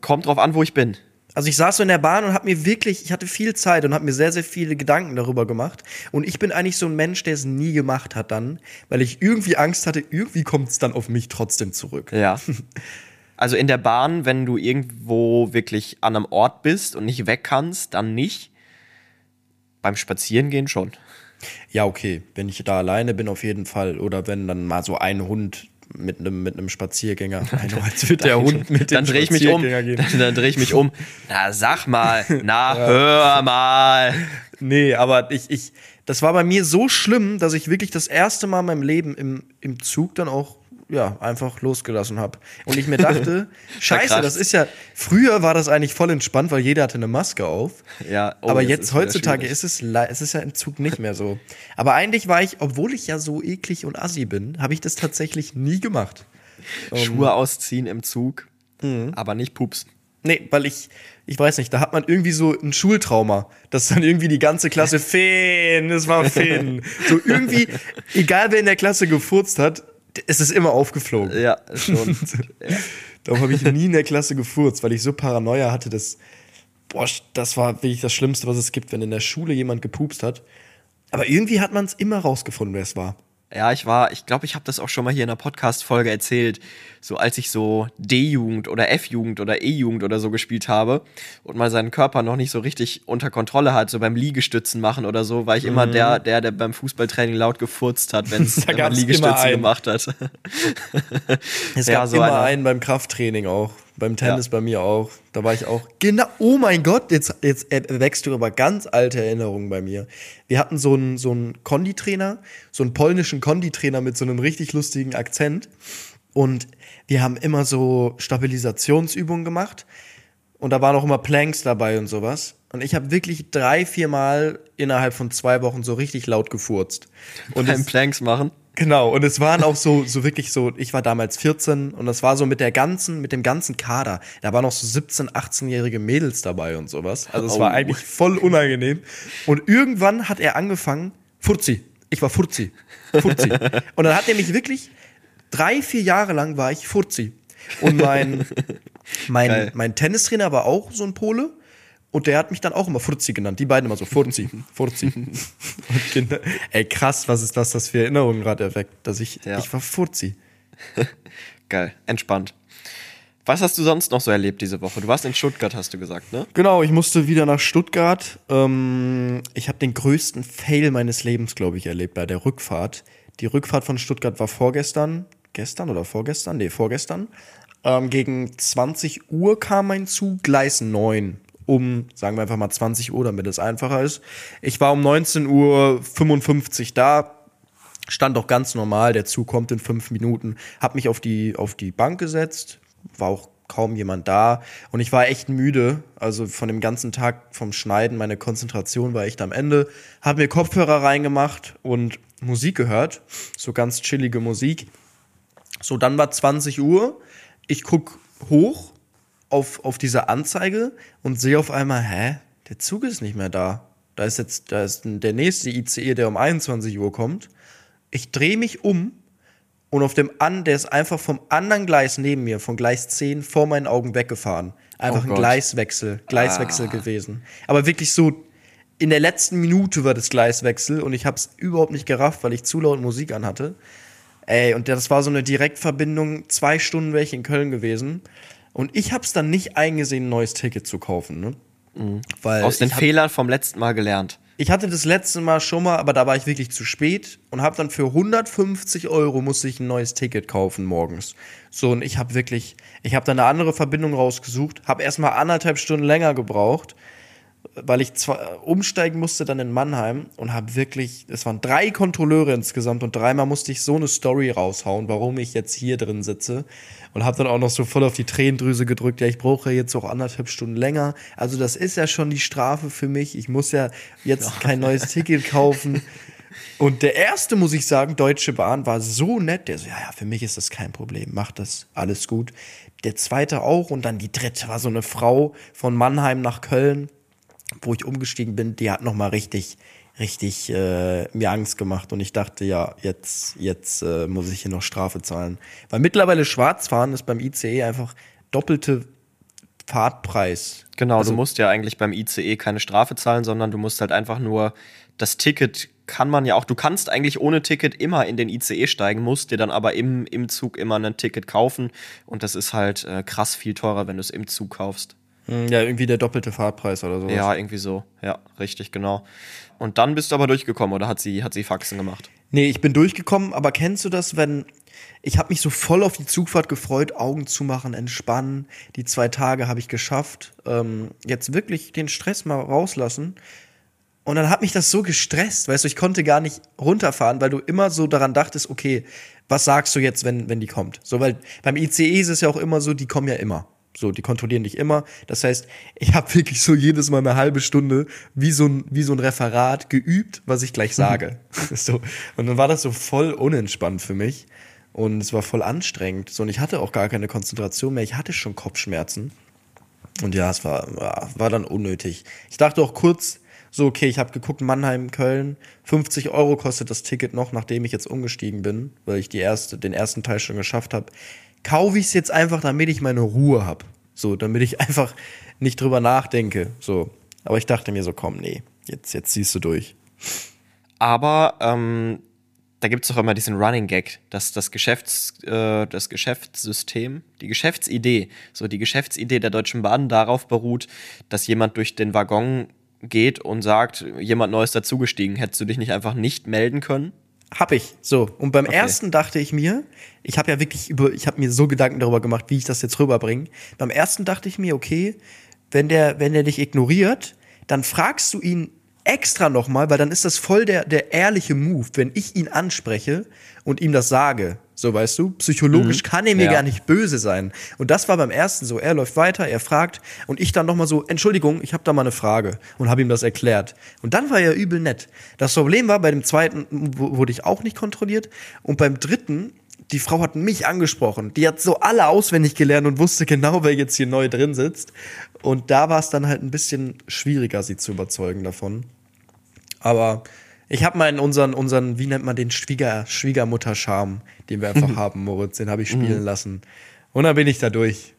kommt drauf an, wo ich bin. Also ich saß so in der Bahn und habe mir wirklich, ich hatte viel Zeit und habe mir sehr, sehr viele Gedanken darüber gemacht. Und ich bin eigentlich so ein Mensch, der es nie gemacht hat dann, weil ich irgendwie Angst hatte, irgendwie kommt es dann auf mich trotzdem zurück. Ja. Also in der Bahn, wenn du irgendwo wirklich an einem Ort bist und nicht weg kannst, dann nicht. Beim Spazierengehen schon. Ja, okay, wenn ich da alleine bin, auf jeden Fall. Oder wenn dann mal so ein Hund mit einem mit einem Spaziergänger. Nein, als wird der Hund mit dann dem drehe ich mich um. Gehen. Dann, dann drehe ich mich um. Na, sag mal. Na, hör mal. Nee, aber ich, ich, das war bei mir so schlimm, dass ich wirklich das erste Mal in meinem Leben im, im Zug dann auch, ja, einfach losgelassen habe. Und ich mir dachte, scheiße, das ist ja, früher war das eigentlich voll entspannt, weil jeder hatte eine Maske auf. Ja, oh, aber jetzt ist heutzutage ist es, es ist ja im Zug nicht mehr so. Aber eigentlich war ich, obwohl ich ja so eklig und assi bin, habe ich das tatsächlich nie gemacht. Schuhe ausziehen im Zug, Mhm. aber nicht pupsen. Nee, weil ich, ich weiß nicht, da hat man irgendwie so ein Schultrauma, dass dann irgendwie die ganze Klasse Feen, es war Feen. So irgendwie, egal wer in der Klasse gefurzt hat, es ist immer aufgeflogen. Ja, schon. Darum habe ich nie in der Klasse gefurzt, weil ich so Paranoia hatte, dass, boah, das war wirklich das Schlimmste, was es gibt, wenn in der Schule jemand gepupst hat. Aber irgendwie hat man es immer rausgefunden, wer es war. Ja, ich war, ich glaube, ich habe das auch schon mal hier in einer Podcast-Folge erzählt. So als ich so D-Jugend oder F-Jugend oder E-Jugend oder so gespielt habe und mal seinen Körper noch nicht so richtig unter Kontrolle hat, so beim Liegestützen machen oder so, war ich immer der, der, der beim Fußballtraining laut gefurzt hat, wenn's, Mhm. Wenn man gab's immer Liegestütze einen. gemacht hat. Es Ja, gab so immer einen beim Krafttraining auch. Beim Tennis Ja. bei mir auch. Da war ich auch. Genau. Oh mein Gott, jetzt, jetzt wächst du aber ganz alte Erinnerungen bei mir. Wir hatten so einen, so einen Konditrainer, so einen polnischen Konditrainer mit so einem richtig lustigen Akzent. Und wir haben immer so Stabilisationsübungen gemacht. Und da waren auch immer Planks dabei und sowas. Und ich habe wirklich drei, vier Mal innerhalb von zwei Wochen so richtig laut gefurzt. Und beim Planks machen. Genau, und es waren auch so, so wirklich so, ich war damals 14 und das war so mit der ganzen, mit dem ganzen Kader. Da waren noch so 17, 18-jährige Mädels dabei und sowas. Also es Oh. war eigentlich voll unangenehm. Und irgendwann hat er angefangen, Furzi. Ich war Furzi. Furzi. und dann hat er mich wirklich, drei, vier Jahre lang war ich Furzi. Und mein, mein, Geil. mein Tennistrainer war auch so ein Pole. Und der hat mich dann auch immer Furzi genannt. Die beiden immer so, Furzi, Furzi. Und Kinder, ey, krass, was ist das, das für Erinnerungen gerade erweckt, dass ich, Ja. ich war Furzi. Geil, entspannt. Was hast du sonst noch so erlebt diese Woche? Du warst in Stuttgart, hast du gesagt, ne? Genau, ich musste wieder nach Stuttgart. Ähm, ich habe den größten Fail meines Lebens, glaube ich, erlebt bei der Rückfahrt. Die Rückfahrt von Stuttgart war vorgestern. Gestern oder vorgestern? Nee, vorgestern. Ähm, gegen 20 Uhr kam mein Zug, Gleis 9. Um, sagen wir einfach mal 20 Uhr, damit es einfacher ist. Ich war um 19.55 Uhr da, stand auch ganz normal, der Zug kommt in fünf Minuten, hab mich auf die, auf die Bank gesetzt, war auch kaum jemand da und ich war echt müde, also von dem ganzen Tag vom Schneiden, meine Konzentration war echt am Ende, hab mir Kopfhörer reingemacht und Musik gehört, so ganz chillige Musik. So, dann war 20 Uhr, ich guck hoch auf, auf diese Anzeige und sehe auf einmal, hä, der Zug ist nicht mehr da. Da ist jetzt, da ist der nächste ICE, der um 21 Uhr kommt. Ich drehe mich um und auf dem an, der ist einfach vom anderen Gleis neben mir, von Gleis 10, vor meinen Augen weggefahren. Einfach Oh ein. Gleiswechsel, Gleiswechsel Ah. gewesen. Aber wirklich so, in der letzten Minute war das Gleiswechsel und ich habe es überhaupt nicht gerafft, weil ich zu laut Musik anhatte. Ey, und das war so eine Direktverbindung, zwei Stunden wäre ich in Köln gewesen. Und ich habe es dann nicht eingesehen, ein neues Ticket zu kaufen, ne? Weil Aus den hab- Fehlern vom letzten Mal gelernt. Ich hatte das letzte Mal schon mal, aber da war ich wirklich zu spät und habe dann für 150 Euro musste ich ein neues Ticket kaufen morgens. So, und ich habe wirklich, ich habe dann eine andere Verbindung rausgesucht, habe erstmal anderthalb Stunden länger gebraucht, weil ich zwar umsteigen musste dann in Mannheim und habe wirklich, es waren drei Kontrolleure insgesamt und dreimal musste ich so eine Story raushauen, warum ich jetzt hier drin sitze und habe dann auch noch so voll auf die Tränendrüse gedrückt, ja, ich brauche jetzt auch anderthalb Stunden länger. Also das ist ja schon die Strafe für mich. Ich muss ja jetzt kein neues Ticket kaufen. Und der erste, muss ich sagen, Deutsche Bahn war so nett, der so, ja, ja, für mich ist das kein Problem, macht das, alles gut. Der zweite auch und dann die dritte war so eine Frau von Mannheim nach Köln, wo ich umgestiegen bin, die hat noch mal richtig, richtig äh, mir Angst gemacht und ich dachte, ja, jetzt, jetzt äh, muss ich hier noch Strafe zahlen. Weil mittlerweile Schwarzfahren ist beim ICE einfach doppelte Fahrtpreis. Genau, Also- du musst ja eigentlich beim ICE keine Strafe zahlen, sondern du musst halt einfach nur das Ticket kann man ja auch, du kannst eigentlich ohne Ticket immer in den ICE steigen, musst dir dann aber im, im Zug immer ein Ticket kaufen und das ist halt äh, krass viel teurer, wenn du es im Zug kaufst. Hm, Ja, irgendwie der doppelte Fahrtpreis oder sowas. Ja, irgendwie so. Ja, richtig, genau. Und dann bist du aber durchgekommen oder hat sie, hat sie Faxen gemacht? Nee, ich bin durchgekommen, aber kennst du das, wenn ich habe mich so voll auf die Zugfahrt gefreut, Augen zumachen, entspannen. Die zwei Tage habe ich geschafft. Ähm, jetzt wirklich den Stress mal rauslassen. Und dann hat mich das so gestresst, weißt du, ich konnte gar nicht runterfahren, weil du immer so daran dachtest, okay, was sagst du jetzt, wenn, wenn die kommt? So, weil beim ICE ist es ja auch immer so, die kommen ja immer. So, die kontrollieren dich immer. Das heißt, ich habe wirklich so jedes Mal eine halbe Stunde wie so ein, wie so ein Referat geübt, was ich gleich sage. so. Und dann war das so voll unentspannt für mich. Und es war voll anstrengend. So, und ich hatte auch gar keine Konzentration mehr. Ich hatte schon Kopfschmerzen. Und ja, es war, war- dann unnötig. Ich dachte auch kurz, so, okay, ich habe geguckt, Mannheim, Köln, 50 Euro kostet das Ticket noch, nachdem ich jetzt umgestiegen bin, weil ich die erste, den ersten Teil schon geschafft habe. Kaufe ich es jetzt einfach, damit ich meine Ruhe habe. So, damit ich einfach nicht drüber nachdenke. So. Aber ich dachte mir so, komm, nee, jetzt, jetzt ziehst du durch. Aber ähm, da gibt es doch immer diesen Running Gag, dass das, Geschäfts, äh, das Geschäftssystem, die Geschäftsidee, so die Geschäftsidee der Deutschen Bahn darauf beruht, dass jemand durch den Waggon geht und sagt, jemand Neues dazugestiegen, hättest du dich nicht einfach nicht melden können? Hab ich. So. Und beim ersten dachte ich mir, ich habe ja wirklich über, ich habe mir so Gedanken darüber gemacht, wie ich das jetzt rüberbringe. Beim ersten dachte ich mir, okay, wenn der, wenn der dich ignoriert, dann fragst du ihn extra nochmal, weil dann ist das voll der, der ehrliche Move, wenn ich ihn anspreche und ihm das sage. So, weißt du, psychologisch kann er mir Ja. gar nicht böse sein. Und das war beim ersten so. Er läuft weiter, er fragt und ich dann nochmal so, Entschuldigung, ich habe da mal eine Frage und habe ihm das erklärt. Und dann war er übel nett. Das Problem war, bei dem zweiten wurde ich auch nicht kontrolliert und beim dritten, die Frau hat mich angesprochen. Die hat so alle auswendig gelernt und wusste genau, wer jetzt hier neu drin sitzt. Und da war es dann halt ein bisschen schwieriger, sie zu überzeugen davon. Aber ich habe mal in unseren, unseren, wie nennt man den Schwieger, Schwiegermutter-Charme, den wir einfach haben, Moritz, den habe ich spielen lassen. Und dann bin ich da durch.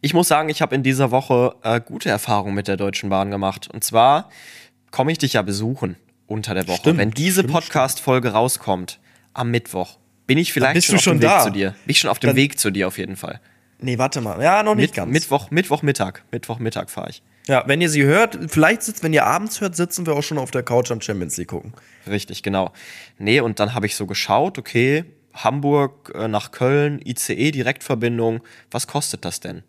Ich muss sagen, ich habe in dieser Woche äh, gute Erfahrungen mit der Deutschen Bahn gemacht. Und zwar komme ich dich ja besuchen unter der Woche. Stimmt, Wenn diese Podcast-Folge rauskommt, am Mittwoch, bin ich vielleicht bist schon du auf schon dem Weg zu dir. Bin ich schon auf dem Dann- Weg zu dir auf jeden Fall. Nee, warte mal. Ja, noch nicht Mit, ganz. Mittwoch, Mittwochmittag. Mittwochmittag fahre ich. Ja, wenn ihr sie hört, vielleicht sitzt, wenn ihr abends hört, sitzen wir auch schon auf der Couch am Champions League gucken. Richtig, genau. Nee, und dann habe ich so geschaut, okay, Hamburg äh, nach Köln, ICE, Direktverbindung, was kostet das denn?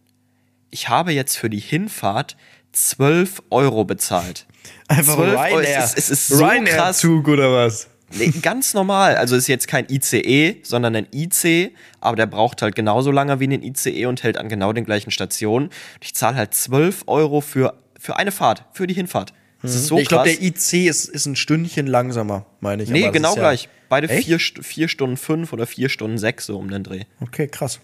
Ich habe jetzt für die Hinfahrt 12 Euro bezahlt. Einfach 12 Euro, Ryanair. es ist- es ist so krass. Ryanair-Zug oder was? Nee, ganz normal. Also ist jetzt kein ICE, sondern ein IC, aber der braucht halt genauso lange wie ein ICE und hält an genau den gleichen Stationen. Ich zahle halt 12 Euro für, für eine Fahrt, für die Hinfahrt. Das ist so Mhm. ich glaube, der IC ist, ist ein Stündchen langsamer, meine ich. nee, genau ja- gleich. Beide Echt? vier, vier Stunden fünf oder vier Stunden sechs so um den Dreh. Okay, krass.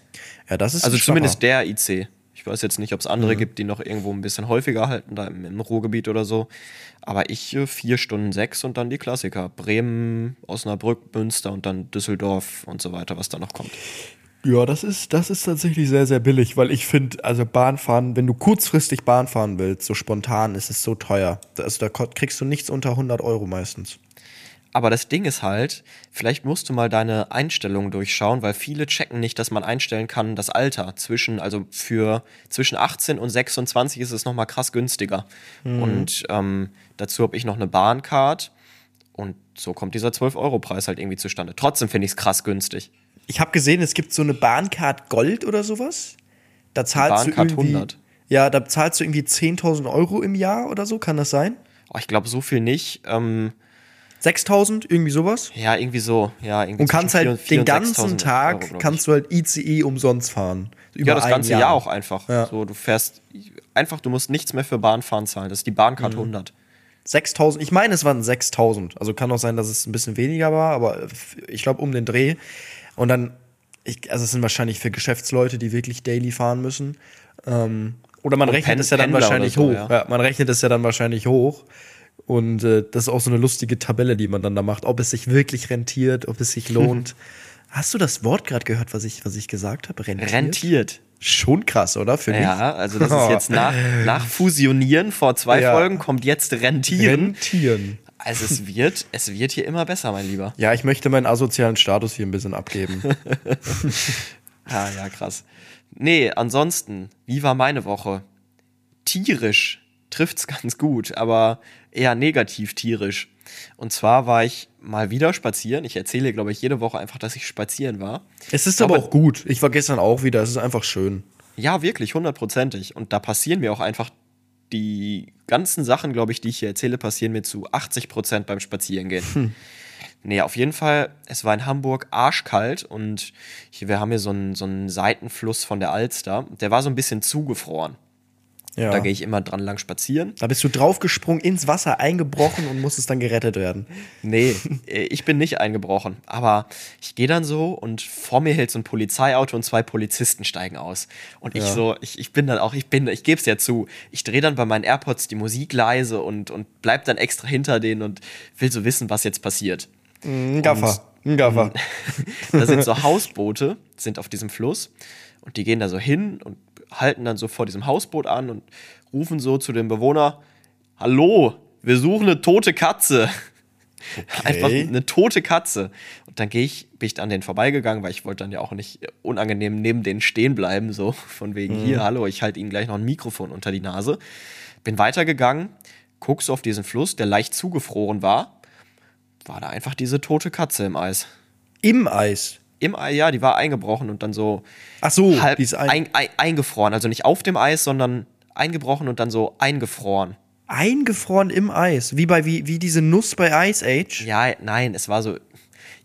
Ja, das ist Also zumindest der IC. Ich weiß jetzt nicht, ob es andere gibt, die noch irgendwo ein bisschen häufiger halten, da im, im Ruhrgebiet oder so. Aber ich äh, vier Stunden sechs und dann die Klassiker. Bremen, Osnabrück, Münster und dann Düsseldorf und so weiter, was da noch kommt. Ja, das ist, das ist tatsächlich sehr, sehr billig, weil ich finde, also Bahnfahren, wenn du kurzfristig Bahn fahren willst, so spontan, ist es so teuer. Also da kriegst du nichts unter 100 Euro meistens. Aber das Ding ist halt, vielleicht musst du mal deine Einstellungen durchschauen, weil viele checken nicht, dass man einstellen kann, das Alter zwischen, also für zwischen 18 und 26 ist es nochmal krass günstiger. Und ähm, dazu habe ich noch eine Bahncard und so kommt dieser 12-Euro-Preis halt irgendwie zustande. Trotzdem finde ich es krass günstig. Ich habe gesehen, es gibt so eine Bahncard Gold oder sowas. Da zahlst du irgendwie, 100. Ja, da zahlst du irgendwie 10.000 Euro im Jahr oder so, kann das sein? Oh, ich glaube, so viel nicht. Ähm, 6.000, irgendwie sowas? ja, irgendwie so. Ja, irgendwie Und kannst halt 4 den und 6.000 ganzen Tag, Euro, kannst du halt ICE umsonst fahren. Über Ja, das ganze Jahr. auch einfach. Ja. So, du fährst einfach, du musst nichts mehr für Bahnfahren zahlen. Das ist die Bahncard Mhm. 100. 6000, ich meine, es waren 6000. Also kann auch sein, dass es ein bisschen weniger war, aber ich glaube um den Dreh. Und dann, ich, also es sind wahrscheinlich für Geschäftsleute, die wirklich daily fahren müssen. Ähm, oder man Und rechnet Pen- es ja dann Pendler wahrscheinlich so, hoch. ja. Ja. man rechnet es ja dann wahrscheinlich hoch. Und äh, das ist auch so eine lustige Tabelle, die man dann da macht, ob es sich wirklich rentiert, ob es sich lohnt. Hast du das Wort gerade gehört, was ich, was ich gesagt habe? Rentiert? Rentiert. Schon krass, oder? Für mich. Ja, also das ist jetzt nach, nach Fusionieren vor zwei Ja. Folgen kommt jetzt Rentieren. Rentieren. Also es wird, es wird hier immer besser, mein Lieber. Ja, ich möchte meinen asozialen Status hier ein bisschen abgeben. Ja, ja, krass. Nee, ansonsten, wie war meine Woche? Tierisch trifft's ganz gut, aber eher negativ tierisch. Und zwar war ich mal wieder spazieren. Ich erzähle, glaube ich, jede Woche einfach, dass ich spazieren war. Es ist Aber- aber auch gut. Ich war gestern auch wieder. Es ist einfach schön. Ja, wirklich, hundertprozentig. Und da passieren mir auch einfach die ganzen Sachen, glaube ich, die ich hier erzähle, passieren mir zu 80 Prozent beim Spazierengehen. Nee, auf jeden Fall, es war in Hamburg arschkalt und hier, wir haben hier so einen, so einen Seitenfluss von der Alster. Der war so ein bisschen zugefroren. Ja. Da gehe ich immer dran lang spazieren. Da bist du draufgesprungen, ins Wasser eingebrochen und musstest dann gerettet werden. Nee, ich bin nicht eingebrochen. Aber ich gehe dann so und vor mir hält so ein Polizeiauto und zwei Polizisten steigen aus. Und ich Ja. so, ich, ich bin dann auch, ich bin, ich gebe es ja zu, ich drehe dann bei meinen AirPods die Musik leise und, und bleib dann extra hinter denen und will so wissen, was jetzt passiert. Ein Gaffer. Ein Gaffer. Da sind so Hausboote, sind auf diesem Fluss und die gehen da so hin und halten dann so vor diesem Hausboot an und rufen so zu dem Bewohner: Hallo, wir suchen eine tote Katze. Einfach eine tote Katze. Und dann gehe ich, bin ich an denen vorbeigegangen, weil ich wollte dann ja auch nicht unangenehm neben denen stehen bleiben, so von wegen hier, hallo, ich halte ihnen gleich noch ein Mikrofon unter die Nase. Bin weitergegangen, guck so auf diesen Fluss, der leicht zugefroren war, war da einfach diese tote Katze im Eis. Im Eis. Im Ei, ja, die war eingebrochen und dann so Ach so, halb ein ein, ein, eingefroren. Also nicht auf dem Eis, sondern eingebrochen und dann so eingefroren. eingefroren im Eis. Wie bei wie, wie diese Nuss bei Ice Age. Ja, nein, es war so,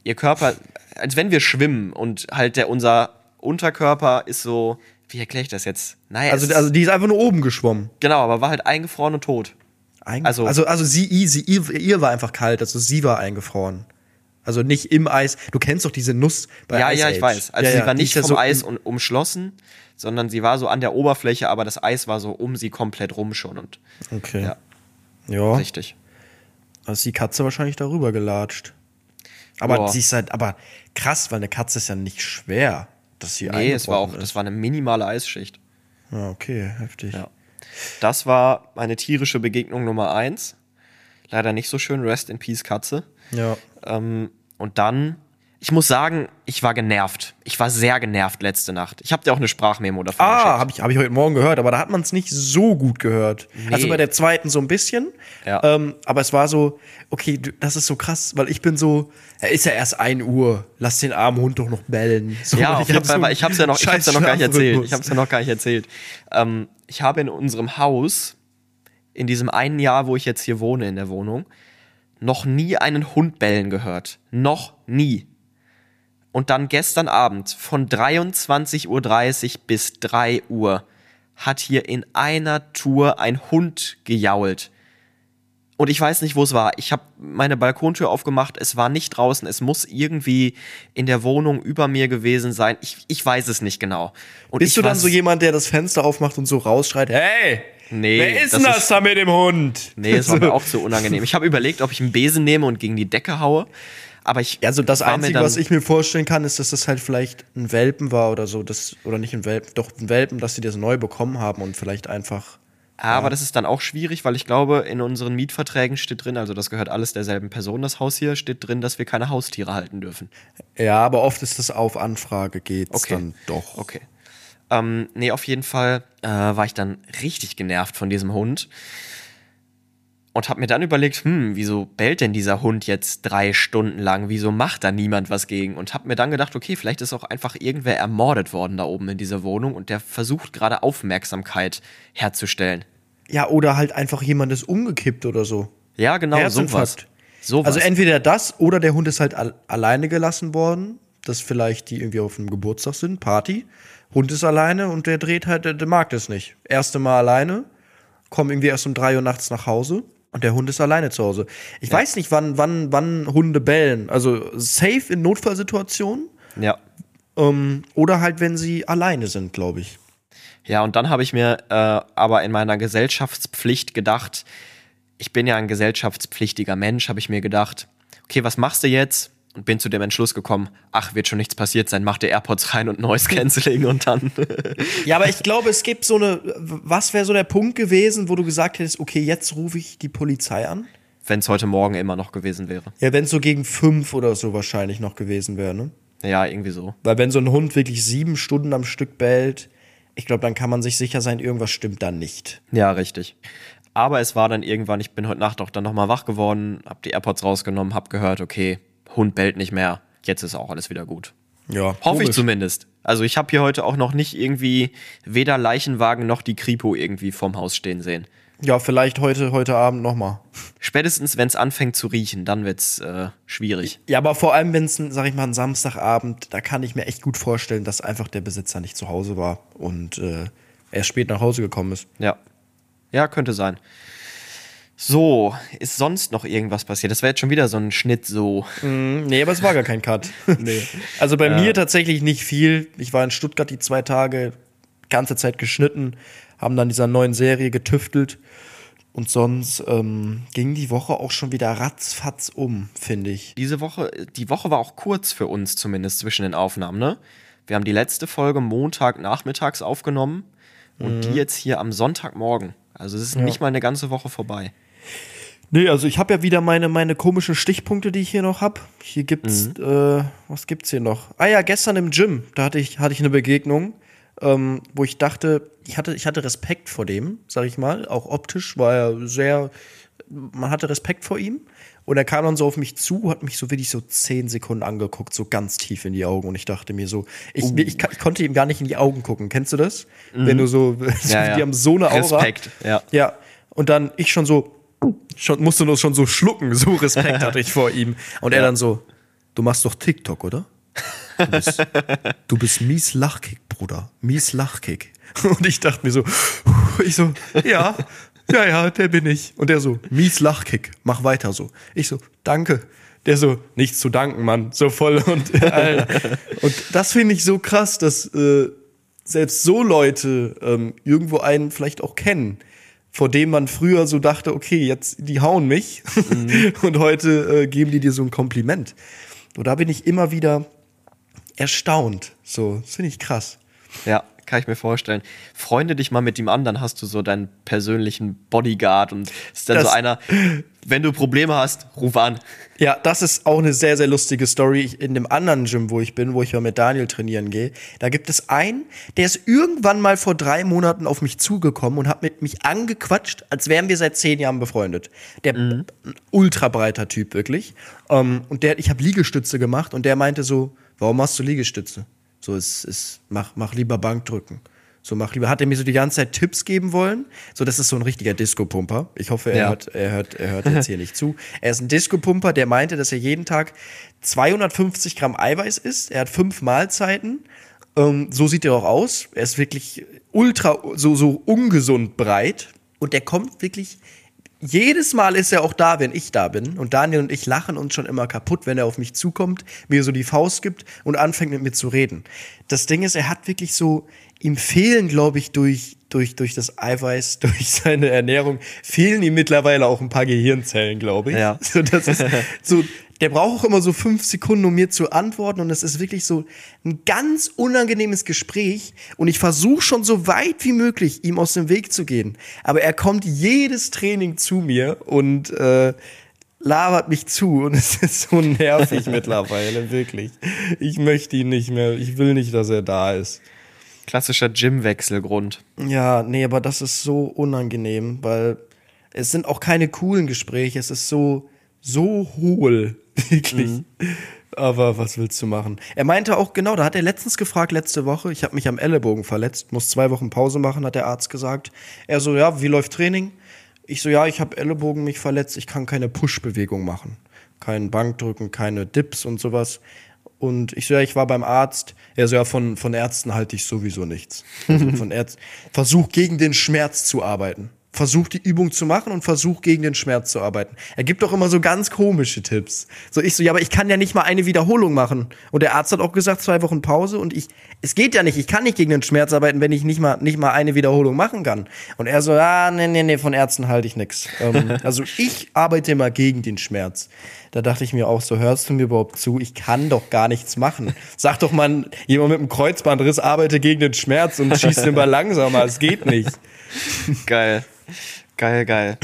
ihr Körper, als wenn wir schwimmen und halt der, unser Unterkörper ist so, wie erkläre ich das jetzt? Naja, Also, also die ist einfach nur oben geschwommen. genau, aber war halt eingefroren und tot. Einge Also- also, also sie, sie ihr, ihr war einfach kalt, also sie war eingefroren. Also nicht im Eis. Du kennst doch diese Nuss bei ja, Ice ja, Age. ich weiß. Also ja, sie war nicht ist vom so Eis un- umschlossen, sondern sie war so an der Oberfläche, aber das Eis war so um sie komplett rum schon und Okay. ja, Ja. richtig. Da ist die Katze wahrscheinlich darüber gelatscht. Aber Boah. sie ist halt, aber krass, weil eine Katze ist ja nicht schwer, dass sie Nee, es war auch, eingebrochen das ist. war eine minimale Eisschicht. Ja, okay, heftig. Ja. Das war meine tierische Begegnung Nummer eins. Leider nicht so schön. Rest in Peace, Katze. Ja. Ähm, und dann, ich muss sagen, ich war genervt. Ich war sehr genervt letzte Nacht. Ich habe dir auch eine Sprachmemo davon Ah, habe ich, hab ich heute Morgen gehört, aber da hat man es nicht so gut gehört. Also bei der zweiten so ein bisschen. Ja. Ähm, aber es war so, okay, das ist so krass, weil ich bin so, er ist ja erst 1 Uhr, lass den armen Hund doch noch bellen. So, Ja, ich habe es ja noch, ich hab's ja noch gar nicht erzählt. Ich habe es ja noch gar nicht erzählt. Ähm, ich habe in unserem Haus, in diesem einen Jahr, wo ich jetzt hier wohne in der Wohnung, noch nie einen Hund bellen gehört. Noch nie. Und dann gestern Abend von 23.30 Uhr bis 3 Uhr hat hier in einer Tour ein Hund gejault. Und ich weiß nicht, wo es war. Ich habe meine Balkontür aufgemacht. Es war nicht draußen. Es muss irgendwie in der Wohnung über mir gewesen sein. Ich, ich weiß es nicht genau. Und Bist du dann so jemand, der das Fenster aufmacht und so rausschreit, hey, Nee, wer ist das denn das ist- da mit dem Hund? Nee, es war mir auch zu unangenehm. Ich habe überlegt, ob ich einen Besen nehme und gegen die Decke haue. Aber ich. Also das Einzige, was ich mir vorstellen kann, ist, dass das halt vielleicht ein Welpen war oder so, das, oder nicht ein Welpen, doch ein Welpen, dass sie das neu bekommen haben und vielleicht einfach Aber das ist dann auch schwierig, weil ich glaube, in unseren Mietverträgen steht drin, also das gehört alles derselben Person, das Haus hier, steht drin, dass wir keine Haustiere halten dürfen. Ja, aber oft ist das auf Anfrage geht's Okay. dann doch. Okay. Ähm, nee, auf jeden Fall äh, war ich dann richtig genervt von diesem Hund. Und hab mir dann überlegt, hm, wieso bellt denn dieser Hund jetzt drei Stunden lang? Wieso macht da niemand was gegen? Und hab mir dann gedacht, okay, vielleicht ist auch einfach irgendwer ermordet worden da oben in dieser Wohnung und der versucht gerade Aufmerksamkeit herzustellen. Ja, oder halt einfach jemand ist umgekippt oder so. Ja, genau, sowas. Sowas. Also entweder das oder der Hund ist halt al alleine gelassen worden, dass vielleicht die irgendwie auf einem Geburtstag sind, Party. Hund ist alleine und der dreht halt, der, der mag das nicht. Erste Mal alleine, kommen irgendwie erst um drei Uhr nachts nach Hause und der Hund ist alleine zu Hause. Ich weiß nicht, wann, wann, wann Hunde bellen. Also safe in Notfallsituationen ja. ähm, oder halt, wenn sie alleine sind, glaube ich. Ja, und dann habe ich mir äh, aber in meiner Gesellschaftspflicht gedacht, ich bin ja ein gesellschaftspflichtiger Mensch, habe ich mir gedacht, okay, was machst du jetzt? Und bin zu dem Entschluss gekommen, ach, wird schon nichts passiert sein, mach dir AirPods rein und Noise Cancelling und dann. Ja, aber ich glaube, es gibt so eine. Was wäre so der Punkt gewesen, wo du gesagt hättest, okay, jetzt rufe ich die Polizei an? Wenn es heute Morgen immer noch gewesen wäre. Ja, wenn es so gegen fünf oder so wahrscheinlich noch gewesen wäre, ne? Ja, irgendwie so. Weil wenn so ein Hund wirklich sieben Stunden am Stück bellt, ich glaube, dann kann man sich sicher sein, irgendwas stimmt da nicht. Ja, richtig. Aber es war dann irgendwann, ich bin heute Nacht auch dann nochmal wach geworden, hab die AirPods rausgenommen, hab gehört, okay, Hund bellt nicht mehr, jetzt ist auch alles wieder gut. Ja, Hoffe ich komisch. zumindest. Also ich habe hier heute auch noch nicht irgendwie weder Leichenwagen noch die Kripo irgendwie vorm Haus stehen sehen. Ja, vielleicht heute, heute Abend nochmal. Spätestens, wenn es anfängt zu riechen, dann wird's äh, schwierig. Ja, aber vor allem, wenn es, sag ich mal, ein Samstagabend, da kann ich mir echt gut vorstellen, dass einfach der Besitzer nicht zu Hause war und äh, er spät nach Hause gekommen ist. Ja. Ja, könnte sein. So, ist sonst noch irgendwas passiert? Das wäre jetzt schon wieder so ein Schnitt so. Nee, aber es war gar kein Cut. nee. Also bei mir tatsächlich nicht viel. Ich war in Stuttgart die zwei Tage, ganze Zeit geschnitten, haben dann dieser neuen Serie getüftelt. Und sonst ähm, ging die Woche auch schon wieder ratzfatz um, finde ich. Diese Woche, die Woche war auch kurz für uns zumindest zwischen den Aufnahmen, ne? Wir haben die letzte Folge Montag nachmittags aufgenommen und die jetzt hier am Sonntagmorgen. Also es ist nicht mal eine ganze Woche vorbei. Nee, also ich habe ja wieder meine, meine komischen Stichpunkte, die ich hier noch habe. Hier gibt's, äh, was gibt's hier noch? Ah ja, gestern im Gym, da hatte ich, hatte ich eine Begegnung, ähm, wo ich dachte, ich hatte, ich hatte Respekt vor dem, sag ich mal. Auch optisch war er sehr, man hatte Respekt vor ihm. Und er kam dann so auf mich zu, hat mich so wirklich so zehn Sekunden angeguckt, so ganz tief in die Augen. Und ich dachte mir so, ich, Uh. ich, ich konnte ihm gar nicht in die Augen gucken. Kennst du das? Wenn du so, Mhm. Ja, ja. die haben so eine Aura. Respekt, ja. Ja, und dann ich schon so, schon, musste nur schon so schlucken, so Respekt hatte ich vor ihm. Und er dann so, du machst doch TikTok, oder? Du bist, du bist mies Lachkick, Bruder. Mies Lachkick. Und ich dachte mir so, ich so, ja, ja, ja, der bin ich. Und der so, mies Lachkick, mach weiter so. Ich so, danke. Der so, nichts zu danken, Mann. So voll und, äh, und das finde ich so krass, dass äh, selbst so Leute ähm, irgendwo einen vielleicht auch kennen, vor dem man früher so dachte, okay, jetzt die hauen mich und heute äh, geben die dir so ein Kompliment. Und da bin ich immer wieder erstaunt. So, das finde ich krass. Ja, kann ich mir vorstellen. Freunde dich mal mit ihm an, dann hast du so deinen persönlichen Bodyguard und ist dann Das- so einer, wenn du Probleme hast, ruf an. Ja, das ist auch eine sehr, sehr lustige Story. In dem anderen Gym, wo ich bin, wo ich mal mit Daniel trainieren gehe, da gibt es einen, der ist irgendwann mal vor drei Monaten auf mich zugekommen und hat mit mich angequatscht, als wären wir seit zehn Jahren befreundet. Der ein ultra breiter Typ, wirklich. Ähm, und der, ich habe Liegestütze gemacht und der meinte so, warum machst du Liegestütze? So, es ist, mach, mach lieber Bankdrücken. So, mach lieber. Hat er mir so die ganze Zeit Tipps geben wollen? So, das ist so ein richtiger Disco-Pumper. Ich hoffe, er, Ja. hört, er, hört, er hört jetzt hier nicht zu. Er ist ein Disco-Pumper, der meinte, dass er jeden Tag 250 Gramm Eiweiß isst. Er hat fünf Mahlzeiten. Ähm, so sieht er auch aus. Er ist wirklich ultra, so, so ungesund breit. Und der kommt wirklich jedes Mal ist er auch da, wenn ich da bin. Und Daniel und ich lachen uns schon immer kaputt, wenn er auf mich zukommt, mir so die Faust gibt und anfängt mit mir zu reden. Das Ding ist, er hat wirklich so, ihm fehlen, glaube ich, durch durch, durch das Eiweiß, durch seine Ernährung fehlen ihm mittlerweile auch ein paar Gehirnzellen, glaube ich. Ja. So, das ist so, der braucht auch immer so fünf Sekunden, um mir zu antworten. Und es ist wirklich so ein ganz unangenehmes Gespräch. Und ich versuche schon so weit wie möglich, ihm aus dem Weg zu gehen. Aber er kommt jedes Training zu mir und äh, labert mich zu. Und es ist so nervig mittlerweile, wirklich. Ich möchte ihn nicht mehr. Ich will nicht, dass er da ist. Klassischer Gymwechselgrund. Ja, nee, aber das ist so unangenehm, weil es sind auch keine coolen Gespräche. Es ist so, so hohl, wirklich. Aber was willst du machen? Er meinte auch, genau, da hat er letztens gefragt, letzte Woche, ich habe mich am Ellenbogen verletzt, muss zwei Wochen Pause machen, hat der Arzt gesagt. Er so, ja, wie läuft Training? Ich so, ja, ich habe Ellenbogen mich verletzt, ich kann keine Push-Bewegung machen. Kein Bankdrücken, keine Dips und sowas. Und ich so, ja, ich war beim Arzt. Er so, ja, von, von Ärzten halte ich sowieso nichts. Also von Ärzten. Versuch gegen den Schmerz zu arbeiten. Versuch die Übung zu machen und versuch gegen den Schmerz zu arbeiten. Er gibt doch immer so ganz komische Tipps. So ich so, ja, aber ich kann ja nicht mal eine Wiederholung machen. Und der Arzt hat auch gesagt, zwei Wochen Pause und ich, es geht ja nicht, ich kann nicht gegen den Schmerz arbeiten, wenn ich nicht mal, nicht mal eine Wiederholung machen kann. Und er so, ah, nee, nee, nee, von Ärzten halte ich nix. Ähm, also ich arbeite immer gegen den Schmerz. Da dachte ich mir auch so, hörst du mir überhaupt zu? Ich kann doch gar nichts machen. Sag doch mal, jemand mit einem Kreuzbandriss arbeite gegen den Schmerz und schießt den Ball langsamer. Es geht nicht. Geil. Geil, geil.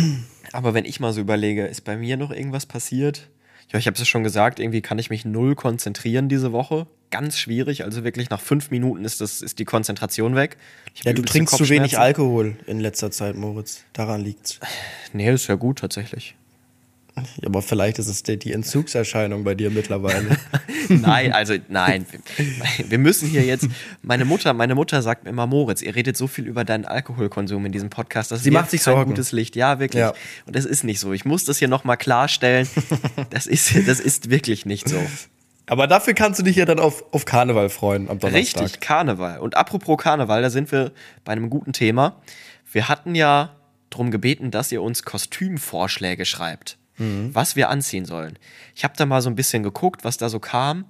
Aber wenn ich mal so überlege, ist bei mir noch irgendwas passiert? Ja, ich habe es ja schon gesagt, irgendwie kann ich mich null konzentrieren diese Woche. Ganz schwierig, also wirklich nach fünf Minuten ist, das, ist die Konzentration weg. Ja, du trinkst zu wenig. Alkohol in letzter Zeit, Moritz. Daran liegt's. Nee, ist ja gut tatsächlich. Ja, Aber vielleicht ist es die, Entzugserscheinung bei dir mittlerweile. Nein, also nein. Wir- müssen hier jetzt. Meine Mutter, meine Mutter sagt mir immer, Moritz, ihr redet so viel über deinen Alkoholkonsum in diesem Podcast. Das Sie macht sich kein Sorgen. gutes Licht. Ja, wirklich. Ja. Und das ist nicht so. Ich muss das hier nochmal klarstellen. Das ist, das ist wirklich nicht so. Aber dafür kannst du dich ja dann auf, auf Karneval freuen am Donnerstag. Richtig, Karneval. Und apropos Karneval, da sind wir bei einem guten Thema. Wir hatten ja darum gebeten, dass ihr uns Kostümvorschläge schreibt, was wir anziehen sollen. Ich habe da mal so ein bisschen geguckt, was da so kam.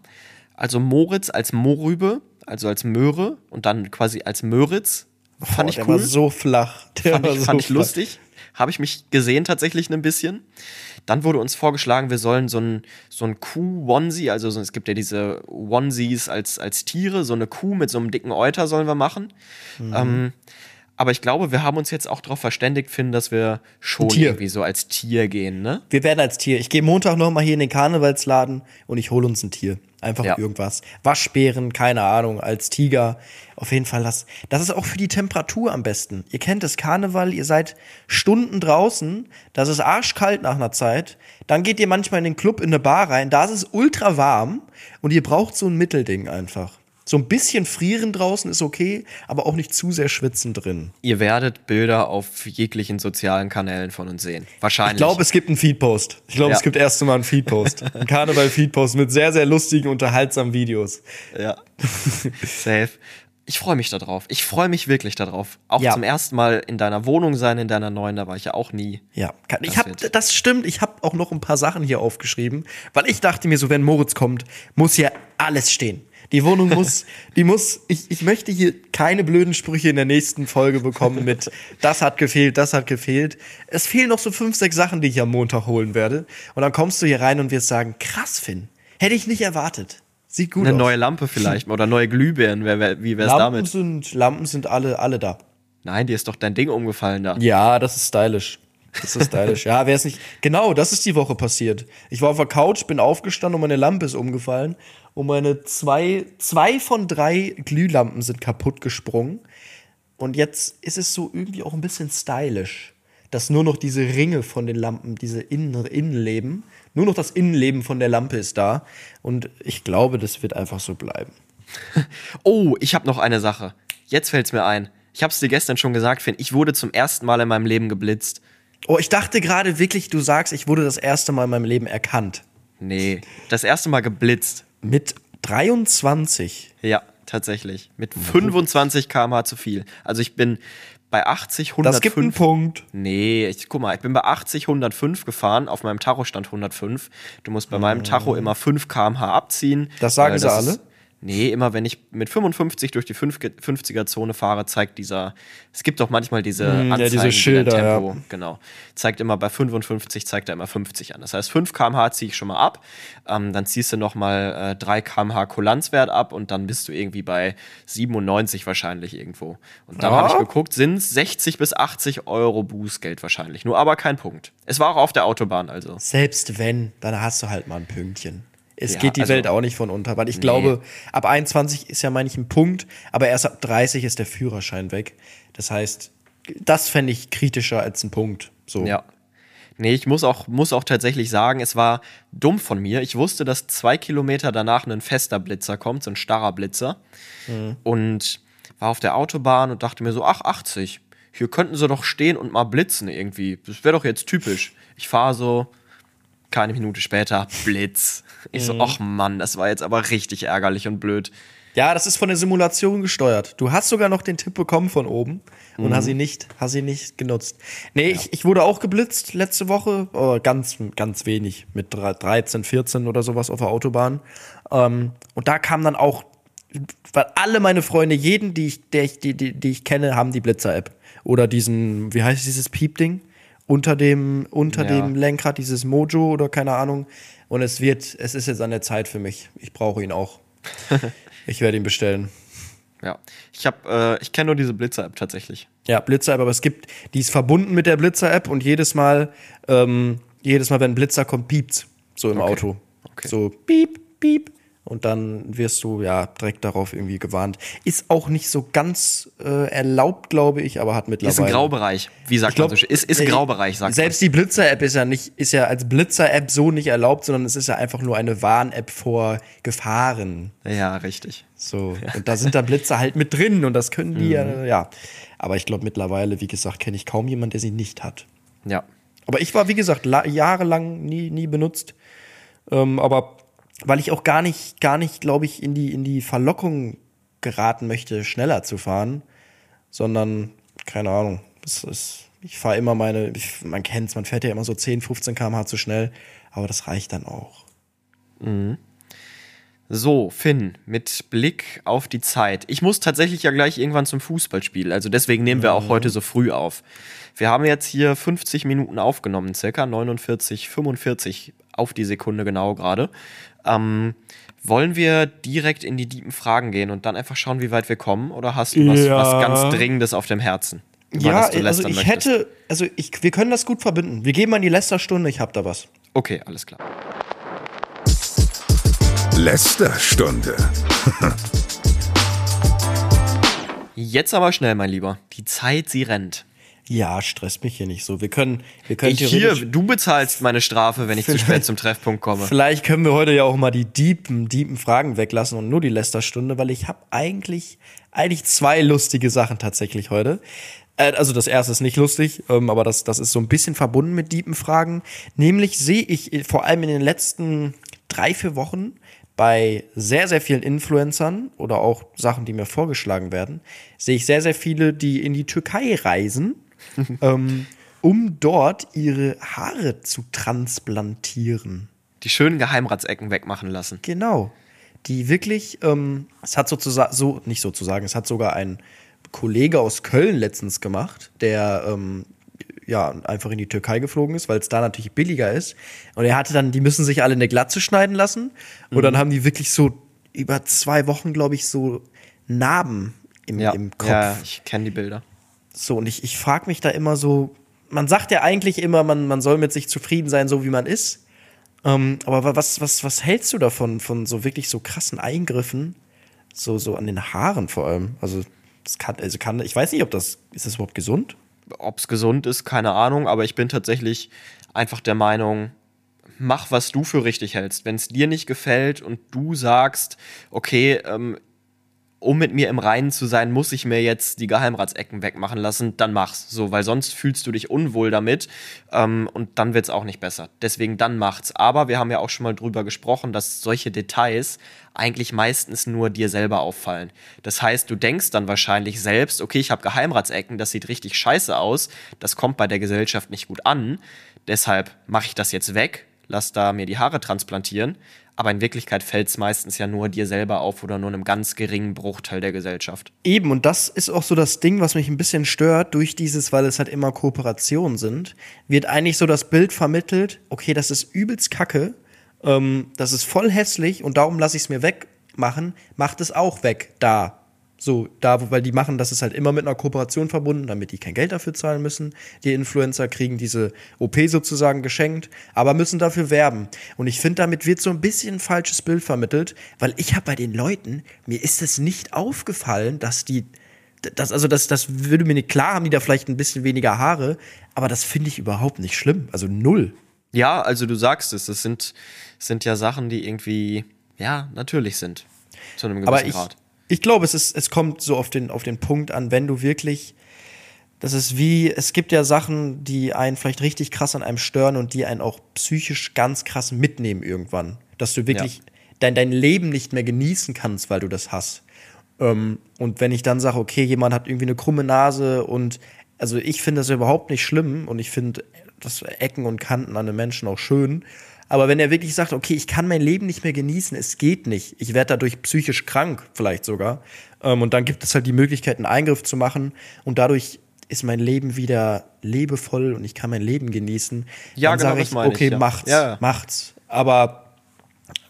Also Moritz als Mohrrübe, also als Möhre und dann quasi als Möritz. Fand Boah, ich der cool. war so flach. Der fand war ich, so fand ich flach. lustig. Habe ich mich gesehen tatsächlich ein bisschen. Dann wurde uns vorgeschlagen, wir sollen so ein, so ein Kuh-Onesie, also so, es gibt ja diese Onesies als, als Tiere, so eine Kuh mit so einem dicken Euter sollen wir machen. Mhm. Ähm, aber ich glaube, wir haben uns jetzt auch darauf verständigt, finden, dass wir schon Tier. irgendwie so als Tier gehen, ne? Wir werden als Tier. Ich gehe Montag noch mal hier in den Karnevalsladen und ich hole uns ein Tier. Einfach Ja. irgendwas. Waschbären, keine Ahnung, als Tiger. Auf jeden Fall das. Das ist auch für die Temperatur am besten. Ihr kennt das Karneval, ihr seid Stunden draußen, das ist arschkalt nach einer Zeit. Dann geht ihr manchmal in den Club in eine Bar rein, da ist es ultra warm und ihr braucht so ein Mittelding einfach. So ein bisschen frieren draußen ist okay, aber auch nicht zu sehr schwitzen drin. Ihr werdet Bilder auf jeglichen sozialen Kanälen von uns sehen. Wahrscheinlich. Ich glaube, es gibt einen Feedpost. Ich glaube, Ja. es gibt erst mal einen Feedpost. Ein Karneval-Feedpost mit sehr, sehr lustigen, unterhaltsamen Videos. Ja. Safe. Ich freue mich darauf. Ich freue mich wirklich darauf. Auch Ja. zum ersten Mal in deiner Wohnung sein, in deiner neuen, da war ich ja auch nie. Ja, kann, ich Das hab, das stimmt. Ich habe auch noch ein paar Sachen hier aufgeschrieben, weil ich dachte mir so, wenn Moritz kommt, muss hier alles stehen. Die Wohnung muss, die muss, ich, ich möchte hier keine blöden Sprüche in der nächsten Folge bekommen mit, das hat gefehlt, das hat gefehlt. Es fehlen noch so fünf, sechs Sachen, die ich am Montag holen werde. Und dann kommst du hier rein und wirst sagen, krass, Finn, hätte ich nicht erwartet. Sieht gut Eine aus. neue Lampe vielleicht oder neue Glühbirnen. Wie wär's Lampen damit? sind, Lampen sind alle, alle da. Nein, dir ist doch dein Ding umgefallen da. Ja, das ist stylisch. Das ist stylisch. ja, wer es nicht. Genau, das ist die Woche passiert. Ich war auf der Couch, bin aufgestanden und meine Lampe ist umgefallen. Und meine zwei, zwei von drei Glühlampen sind kaputt gesprungen. Und jetzt ist es so irgendwie auch ein bisschen stylisch, dass nur noch diese Ringe von den Lampen, diese Innen Innenleben, nur noch das Innenleben von der Lampe ist da. Und ich glaube, das wird einfach so bleiben. Oh, ich habe noch eine Sache. Jetzt fällt's mir ein. Ich hab's dir gestern schon gesagt, Finn. Ich wurde zum ersten Mal in meinem Leben geblitzt. Oh, ich dachte gerade wirklich, du sagst, ich wurde das erste Mal in meinem Leben erkannt. Nee, das erste Mal geblitzt. Mit 23. Ja, tatsächlich. Mit 25 km/h zu viel. Also ich bin bei 80, 105. Das gibt einen Punkt. Nee, ich, guck mal, ich bin bei 80, 105 gefahren, auf meinem Tacho stand 105. Du musst bei meinem Tacho immer 5 km/h abziehen. Das sagen weil sie alle? Ist, Nee, immer wenn ich mit 55 durch die 50er-Zone fahre, zeigt dieser, es gibt doch manchmal diese ja, Anzeigen, diese die dein Schilder, Tempo, ja. genau, zeigt immer bei 55, zeigt er immer 50 an. Das heißt, 5 km/h ziehe ich schon mal ab, ähm, dann ziehst du nochmal äh, 3 km/h Kulanzwert ab und dann bist du irgendwie bei 97 wahrscheinlich irgendwo. Und dann Ja. habe ich geguckt, sind 60 bis 80 Euro Bußgeld wahrscheinlich, nur aber kein Punkt. Es war auch auf der Autobahn also. Selbst wenn, dann hast du halt mal ein Pünktchen. Es Ja, geht die also- Welt auch nicht von unter, weil ich glaube, ab 21 ist ja manchmal ein Punkt, aber erst ab 30 ist der Führerschein weg. Das heißt, das fände ich kritischer als ein Punkt. So. Ja. Nee, ich muss auch, muss auch tatsächlich sagen, es war dumm von mir. Ich wusste, dass zwei Kilometer danach ein fester Blitzer kommt, so ein starrer Blitzer. Und war auf der Autobahn und dachte mir so, ach, 80. Hier könnten sie doch stehen und mal blitzen irgendwie. Das wäre doch jetzt typisch. Ich fahre so, keine Minute später, Blitz. Ich so, ach Mann, das war jetzt aber richtig ärgerlich und blöd. Ja, das ist von der Simulation gesteuert. Du hast sogar noch den Tipp bekommen von oben und Mhm. hast ihn nicht, hast ihn nicht genutzt. Nee, ich, ich wurde auch geblitzt letzte Woche, aber ganz, ganz wenig, mit dre- 13, 14 oder sowas auf der Autobahn. Ähm, und da kam dann auch, weil alle meine Freunde, jeden, die ich, der ich, die, die, die ich kenne, haben die Blitzer-App. Oder diesen, wie heißt dieses Piep-Ding? Unter dem, unter Ja. dem Lenkrad, dieses Mojo oder keine Ahnung. Und es wird, es ist jetzt an der Zeit für mich. Ich brauche ihn auch. ich werde ihn bestellen. Ja. Ich habe, äh, ich kenne nur diese Blitzer-App tatsächlich. Ja, Blitzer-App, aber es gibt, die ist verbunden mit der Blitzer-App und jedes Mal, ähm, jedes Mal, wenn ein Blitzer kommt, piept's so im Okay. Auto. Okay. So piep, piep. Und dann wirst du ja direkt darauf irgendwie gewarnt. Ist auch nicht so ganz äh, erlaubt, glaube ich, aber hat mittlerweile. Ist ein Graubereich. Wie sagt Ich glaub, man so? Ist, ist äh, Graubereich, sagt Selbst die Blitzer-App ist ja nicht, ist ja als Blitzer-App so nicht erlaubt, sondern es ist ja einfach nur eine Warn-App vor Gefahren. Ja, richtig. So. Und da sind da Blitzer halt mit drin und das können die Mhm. ja, ja. Aber ich glaube mittlerweile, wie gesagt, kenne ich kaum jemanden, der sie nicht hat. Ja. Aber ich war, wie gesagt, la- jahrelang nie, nie benutzt. Ähm, aber weil ich auch gar nicht, gar nicht, glaube ich, in die, in die Verlockung geraten möchte, schneller zu fahren, sondern, keine Ahnung, es ist, ich fahre immer meine, ich, man kennt's, man fährt ja immer so 10, 15 km/h zu schnell, aber das reicht dann auch. So, Finn, mit Blick auf die Zeit. Ich muss tatsächlich ja gleich irgendwann zum Fußballspiel, also deswegen nehmen wir auch heute so früh auf. Wir haben jetzt hier 50 Minuten aufgenommen, circa 49, 45 auf die Sekunde genau gerade. Ähm, wollen wir direkt in die tiefen Fragen gehen und dann einfach schauen, wie weit wir kommen? Oder hast du was, Ja. was ganz Dringendes auf dem Herzen? Ja, also lästern ich möchtest? hätte, also ich, wir können das gut verbinden. Wir geben an die Lästerstunde, ich hab da was. Okay, alles klar. Lästerstunde. Jetzt aber schnell, mein Lieber. Die Zeit, sie rennt. Ja, stresst mich hier nicht so. Wir können, wir können Ich hier, du bezahlst meine Strafe, wenn ich zu spät zum Treffpunkt komme. Vielleicht können wir heute ja auch mal die deepen, deepen Fragen weglassen und nur die Lästerstunde, weil ich habe eigentlich, eigentlich zwei lustige Sachen tatsächlich heute. Äh, Also das erste ist nicht lustig, ähm, aber das, das ist so ein bisschen verbunden mit deepen Fragen. Nämlich sehe ich äh, vor allem in den letzten drei, vier Wochen bei sehr, sehr vielen Influencern oder auch Sachen, die mir vorgeschlagen werden, sehe ich sehr, sehr viele, die in die Türkei reisen, ähm, um dort ihre Haare zu transplantieren. Die schönen Geheimratsecken wegmachen lassen. Genau. Die wirklich, ähm, es hat sozusagen, so, nicht sozusagen, es hat sogar ein Kollege aus Köln letztens gemacht, der ähm, ja einfach in die Türkei geflogen ist, weil es da natürlich billiger ist. Und er hatte dann, die müssen sich alle eine Glatze schneiden lassen. Und Mhm. dann haben die wirklich so über zwei Wochen, glaube ich, so Narben im, Ja, im Kopf. ja ich kenne die Bilder. So, und ich, ich frage mich da immer so, man sagt ja eigentlich immer, man, man soll mit sich zufrieden sein, so wie man ist. Ähm, aber wa- was, was, was hältst du davon, von so wirklich so krassen Eingriffen? So, so an den Haaren vor allem. Also, das kann, also kann, ich weiß nicht, ob das, ist das überhaupt gesund? Ob es gesund ist, keine Ahnung, aber ich bin tatsächlich einfach der Meinung, mach, was du für richtig hältst. Wenn es dir nicht gefällt und du sagst, okay, ähm, um mit mir im Reinen zu sein, muss ich mir jetzt die Geheimratsecken wegmachen lassen, dann mach's. So, weil sonst fühlst du dich unwohl damit ähm, und dann wird's auch nicht besser. Deswegen dann macht's. Aber wir haben ja auch schon mal drüber gesprochen, dass solche Details eigentlich meistens nur dir selber auffallen. Das heißt, du denkst dann wahrscheinlich selbst, okay, ich habe Geheimratsecken, das sieht richtig scheiße aus, das kommt bei der Gesellschaft nicht gut an, deshalb mache ich das jetzt weg, lass da mir die Haare transplantieren. Aber in Wirklichkeit fällt es meistens ja nur dir selber auf oder nur einem ganz geringen Bruchteil der Gesellschaft. Eben, und das ist auch so das Ding, was mich ein bisschen stört, durch dieses, weil es halt immer Kooperationen sind, wird eigentlich so das Bild vermittelt, okay, das ist übelst kacke, ähm, das ist voll hässlich und darum lasse ich es mir wegmachen, macht es auch weg, da. So, da, weil die machen, das ist halt immer mit einer Kooperation verbunden, damit die kein Geld dafür zahlen müssen. Die Influencer kriegen diese OP sozusagen geschenkt, aber müssen dafür werben. Und ich finde, damit wird so ein bisschen ein falsches Bild vermittelt, weil ich habe bei den Leuten, mir ist es nicht aufgefallen, dass die, das, also das, das würde mir nicht klar haben, die da vielleicht ein bisschen weniger Haare, aber das finde ich überhaupt nicht schlimm. Also null. Ja, also du sagst es, das sind, sind ja Sachen, die irgendwie, ja, natürlich sind. Zu einem gewissen Aber ich, Grad. Ich glaube, es, ist, es kommt so auf den, auf den Punkt an, wenn du wirklich. Das ist wie, es gibt ja Sachen, die einen vielleicht richtig krass an einem stören und die einen auch psychisch ganz krass mitnehmen irgendwann. Dass du wirklich Ja. dein, dein Leben nicht mehr genießen kannst, weil du das hast. Ähm, und wenn ich dann sage, okay, jemand hat irgendwie eine krumme Nase und also ich finde das überhaupt nicht schlimm und ich finde das Ecken und Kanten an einem Menschen auch schön. Aber wenn er wirklich sagt, okay, ich kann mein Leben nicht mehr genießen, es geht nicht, ich werde dadurch psychisch krank, vielleicht sogar, ähm, und dann gibt es halt die Möglichkeit, einen Eingriff zu machen und dadurch ist mein Leben wieder lebevoll und ich kann mein Leben genießen. Ja, dann genau, sage das ich, meine ich, okay, ja. macht's, Ja. macht's. Aber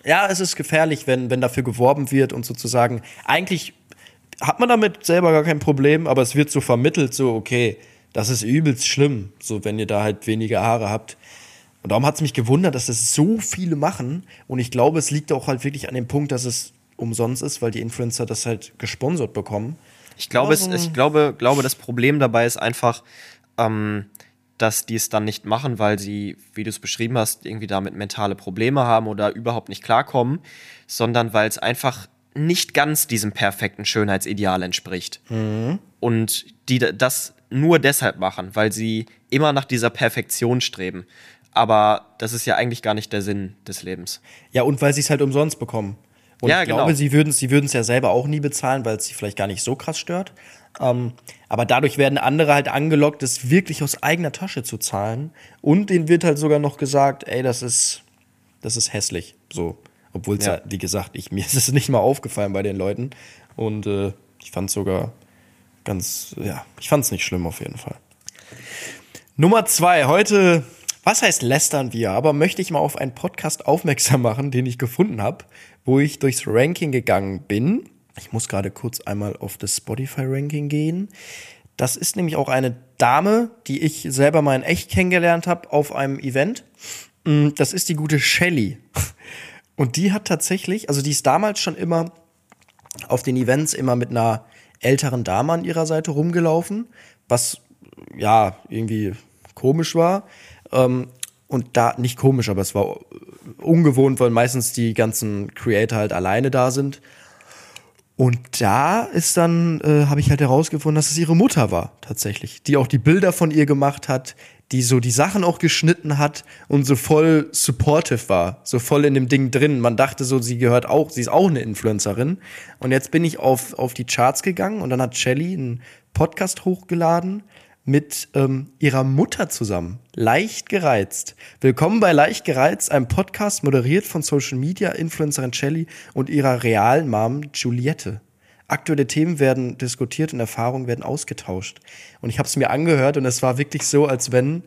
ja, es ist gefährlich, wenn, wenn dafür geworben wird und sozusagen, eigentlich hat man damit selber gar kein Problem, aber es wird so vermittelt, so, okay, das ist übelst schlimm, so wenn ihr da halt weniger Haare habt. Und darum hat es mich gewundert, dass das so viele machen. Und ich glaube, es liegt auch halt wirklich an dem Punkt, dass es umsonst ist, weil die Influencer das halt gesponsert bekommen. Ich glaube, es, Also- ich glaube, glaube, das Problem dabei ist einfach, ähm, dass die es dann nicht machen, weil sie, wie du es beschrieben hast, irgendwie damit mentale Probleme haben oder überhaupt nicht klarkommen, sondern weil es einfach nicht ganz diesem perfekten Schönheitsideal entspricht. Und die da- das nur deshalb machen, weil sie immer nach dieser Perfektion streben. Aber das ist ja eigentlich gar nicht der Sinn des Lebens. Ja, und weil sie es halt umsonst bekommen. Und Ja, ich genau. glaube, sie würden es sie würden's ja selber auch nie bezahlen, weil es sie vielleicht gar nicht so krass stört. Ähm, aber dadurch werden andere halt angelockt, es wirklich aus eigener Tasche zu zahlen. Und denen wird halt sogar noch gesagt, ey, das ist, das ist hässlich. So. Obwohl es ja. Ja. wie gesagt, ich, mir ist es nicht mal aufgefallen bei den Leuten. Und äh, ich fand es sogar ganz, ja, ich fand es nicht schlimm auf jeden Fall. Nummer zwei, heute, was heißt lästern wir? Aber möchte ich mal auf einen Podcast aufmerksam machen, den ich gefunden habe, wo ich durchs Ranking gegangen bin. Ich muss gerade kurz einmal auf das Spotify-Ranking gehen. Das ist nämlich auch eine Dame, die ich selber mal in echt kennengelernt habe auf einem Event. Mm, Das ist die gute Shelly. Und die hat tatsächlich, also die ist damals schon immer auf den Events immer mit einer älteren Dame an ihrer Seite rumgelaufen, was ja irgendwie komisch war. Ähm, und da, nicht komisch, aber es war ungewohnt, weil meistens die ganzen Creator halt alleine da sind. Und da ist dann, äh, habe ich halt herausgefunden, dass es ihre Mutter war, tatsächlich. Die auch die Bilder von ihr gemacht hat, die so die Sachen auch geschnitten hat und so voll supportive war, so voll in dem Ding drin. Man dachte so, sie gehört auch, sie ist auch eine Influencerin. Und jetzt bin ich auf, auf die Charts gegangen und dann hat Shelly einen Podcast hochgeladen mit ähm, ihrer Mutter zusammen. Leicht gereizt. Willkommen bei Leicht gereizt, einem Podcast moderiert von Social Media Influencerin Shelly und ihrer realen Mom Juliette. Aktuelle Themen werden diskutiert und Erfahrungen werden ausgetauscht. Und ich habe es mir angehört und es war wirklich so, als wenn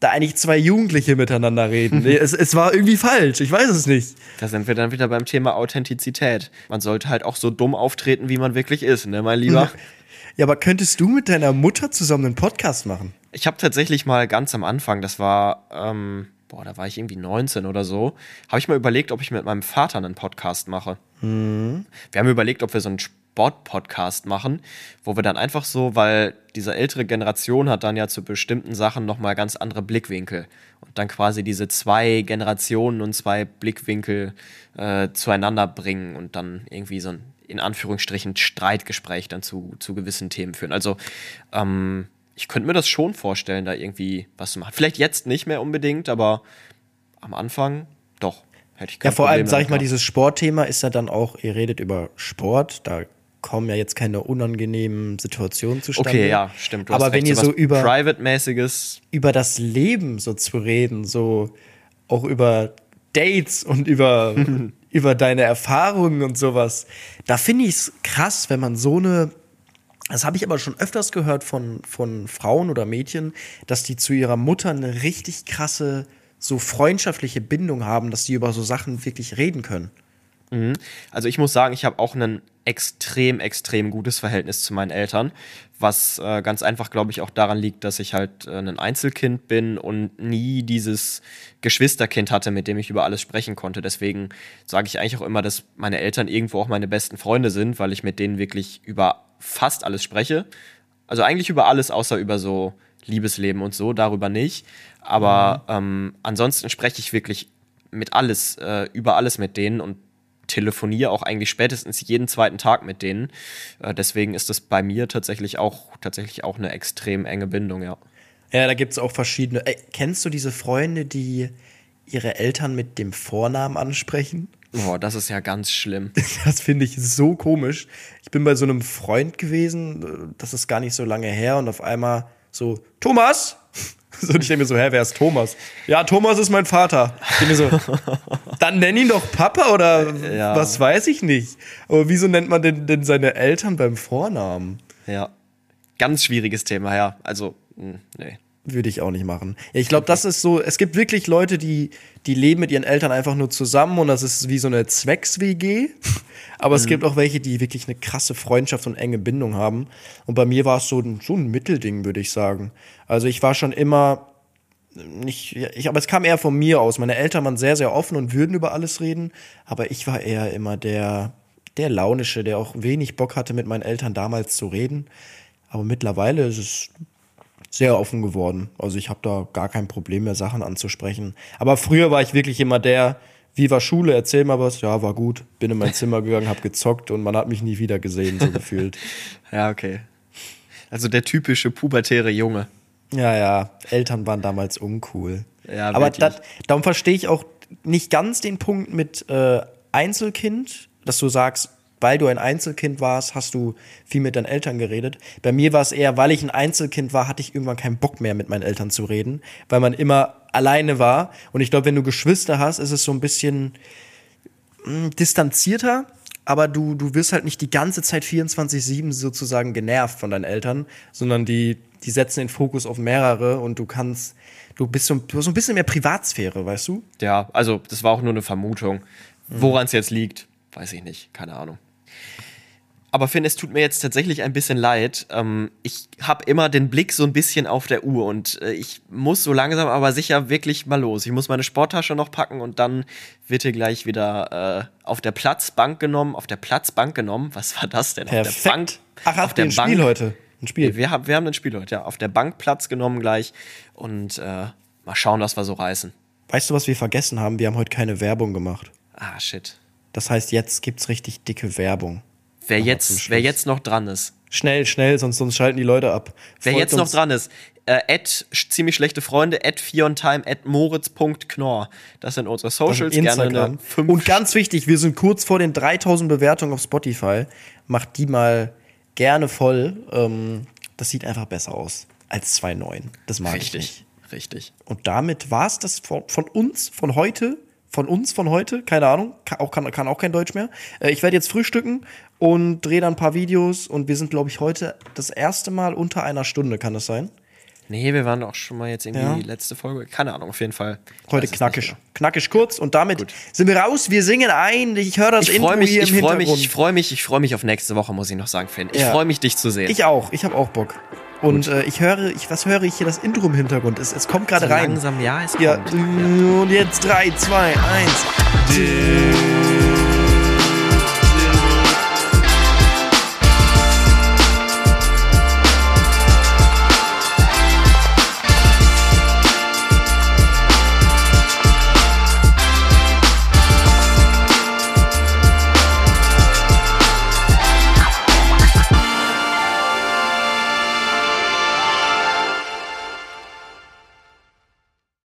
da eigentlich zwei Jugendliche miteinander reden. Es, es war irgendwie falsch, ich weiß es nicht. Da sind wir dann wieder beim Thema Authentizität. Man sollte halt auch so dumm auftreten, wie man wirklich ist, ne, mein Lieber? Ja, aber könntest du mit deiner Mutter zusammen einen Podcast machen? Ich habe tatsächlich mal ganz am Anfang, das war, ähm, boah, da war ich irgendwie 19 oder so, habe ich mal überlegt, ob ich mit meinem Vater einen Podcast mache. Wir haben überlegt, ob wir so einen Sport-Podcast machen, wo wir dann einfach so, weil diese ältere Generation hat dann ja zu bestimmten Sachen nochmal ganz andere Blickwinkel. Und dann quasi diese zwei Generationen und zwei Blickwinkel äh, zueinander bringen und dann irgendwie so ein, in Anführungsstrichen, Streitgespräch dann zu, zu gewissen Themen führen. Also, ähm, ich könnte mir das schon vorstellen, da irgendwie was zu machen. Vielleicht jetzt nicht mehr unbedingt, aber am Anfang doch. Hätte ich kein Ja, vor Problem allem, sag ich damit mal, gehabt. dieses Sportthema ist ja dann auch, ihr redet über Sport, da kommen ja jetzt keine unangenehmen Situationen zustande. Okay, ja, stimmt. du Aber wenn ihr so über, Private-mäßiges, über das Leben so zu reden, so auch über Dates und über, über deine Erfahrungen und sowas. Da finde ich es krass, wenn man so eine. Das habe ich aber schon öfters gehört von, von Frauen oder Mädchen, dass die zu ihrer Mutter eine richtig krasse, so freundschaftliche Bindung haben, dass die über so Sachen wirklich reden können. Also ich muss sagen, ich habe auch ein extrem, extrem gutes Verhältnis zu meinen Eltern, was äh, ganz einfach, glaube ich, auch daran liegt, dass ich halt äh, ein Einzelkind bin und nie dieses Geschwisterkind hatte, mit dem ich über alles sprechen konnte. Deswegen sage ich eigentlich auch immer, dass meine Eltern irgendwo auch meine besten Freunde sind, weil ich mit denen wirklich über fast alles spreche. Also eigentlich über alles, außer über so Liebesleben und so, darüber nicht. Aber ähm, ansonsten spreche ich wirklich mit alles, äh, über alles mit denen und telefoniere auch eigentlich spätestens jeden zweiten Tag mit denen. Äh, deswegen ist das bei mir tatsächlich auch, tatsächlich auch eine extrem enge Bindung, ja. Ja, da gibt es auch verschiedene. Ey, kennst du diese Freunde, die ihre Eltern mit dem Vornamen ansprechen? Boah, das ist ja ganz schlimm. Das finde ich so komisch. Ich bin bei so einem Freund gewesen, das ist gar nicht so lange her, und auf einmal so, Thomas! So, und ich denke mir so, hä, wer ist Thomas? Ja, Thomas ist mein Vater. Ich denke mir so, dann nenn ihn doch Papa oder Ja. was weiß ich nicht. Aber wieso nennt man denn, denn seine Eltern beim Vornamen? Ja. Ganz schwieriges Thema, ja. Also, mh, nee. Würde ich auch nicht machen. Ich glaube, das ist so, es gibt wirklich Leute, die, die leben mit ihren Eltern einfach nur zusammen und das ist wie so eine Zwecks-WG. Aber es gibt auch welche, die wirklich eine krasse Freundschaft und enge Bindung haben. Und bei mir war es so ein, so ein Mittelding, würde ich sagen. Also ich war schon immer nicht, ich, aber es kam eher von mir aus. Meine Eltern waren sehr, sehr offen und würden über alles reden. Aber ich war eher immer der, der Launische, der auch wenig Bock hatte, mit meinen Eltern damals zu reden. Aber mittlerweile ist es sehr offen geworden. Also ich habe da gar kein Problem mehr, Sachen anzusprechen. Aber früher war ich wirklich immer der, wie war Schule, erzähl mal was. Ja, war gut. Bin in mein Zimmer gegangen, hab gezockt und man hat mich nie wieder gesehen, so gefühlt. Ja, okay. Also der typische pubertäre Junge. Ja, ja, Eltern waren damals uncool. Ja, Aber dat, darum verstehe ich auch nicht ganz den Punkt mit äh, Einzelkind, dass du sagst, weil du ein Einzelkind warst, hast du viel mit deinen Eltern geredet. Bei mir war es eher, weil ich ein Einzelkind war, hatte ich irgendwann keinen Bock mehr mit meinen Eltern zu reden, weil man immer alleine war. Und ich glaube, wenn du Geschwister hast, ist es so ein bisschen mh, distanzierter, aber du, du wirst halt nicht die ganze Zeit 24-7 sozusagen genervt von deinen Eltern, sondern die, die setzen den Fokus auf mehrere und du kannst, du bist so, du hast so ein bisschen mehr Privatsphäre, weißt du? Ja, also das war auch nur eine Vermutung. Woran es jetzt liegt, weiß ich nicht. Keine Ahnung. Aber Finn, es tut mir jetzt tatsächlich ein bisschen leid. Ähm, ich habe immer den Blick so ein bisschen auf der Uhr und äh, ich muss so langsam aber sicher wirklich mal los. Ich muss meine Sporttasche noch packen und dann wird hier gleich wieder äh, auf der Platzbank genommen. Auf der Platzbank genommen? Was war das denn? Auf der Bank. Perfekt. Ach, auf der ein Spiel heute? Ein Spiel. Wir haben, wir haben ein Spiel heute, ja. Auf der Bank Platz genommen gleich und äh, mal schauen, was wir so reißen. Weißt du, was wir vergessen haben? Wir haben heute keine Werbung gemacht. Ah, shit. Das heißt, jetzt gibt's richtig dicke Werbung. Wer jetzt, wer jetzt noch dran ist, Schnell, schnell, sonst, sonst schalten die Leute ab. wer Folgt jetzt noch dran ist, äh, at ziemlich schlechte Freunde, at Fiontime, at moritz.knorr. Das sind unsere Socials. Gerne eine 5 Und ganz wichtig, wir sind kurz vor den 3000 Bewertungen auf Spotify. Macht die mal gerne voll. Ähm, das sieht einfach besser aus als 2.9. Das mag ich nicht. Richtig, richtig. Und damit war's das von, von uns, von heute. Von uns, von heute, keine Ahnung, kann auch, kann, kann auch kein Deutsch mehr. Äh, ich werde jetzt frühstücken und drehe dann ein paar Videos und wir sind, glaube ich, heute das erste Mal unter einer Stunde, kann das sein? Nee, wir waren auch schon mal jetzt irgendwie Ja. die letzte Folge. Keine Ahnung, auf jeden Fall. Ich Heute knackig. nicht genau. Knackig kurz und damit sind wir raus. Wir singen ein. Ich höre das Ich Intro freue mich, hier ich im freue mich, Hintergrund. ich freue mich, ich freue mich auf nächste Woche, muss ich noch sagen, Finn. Ich Ja. freue mich, dich zu sehen. Ich auch. Ich habe auch Bock. Und äh, ich höre, ich, was höre ich hier? Das Intro im Hintergrund. Es, es kommt gerade So rein. langsam, ja, es Ja, kommt. und jetzt 3, 2, 1.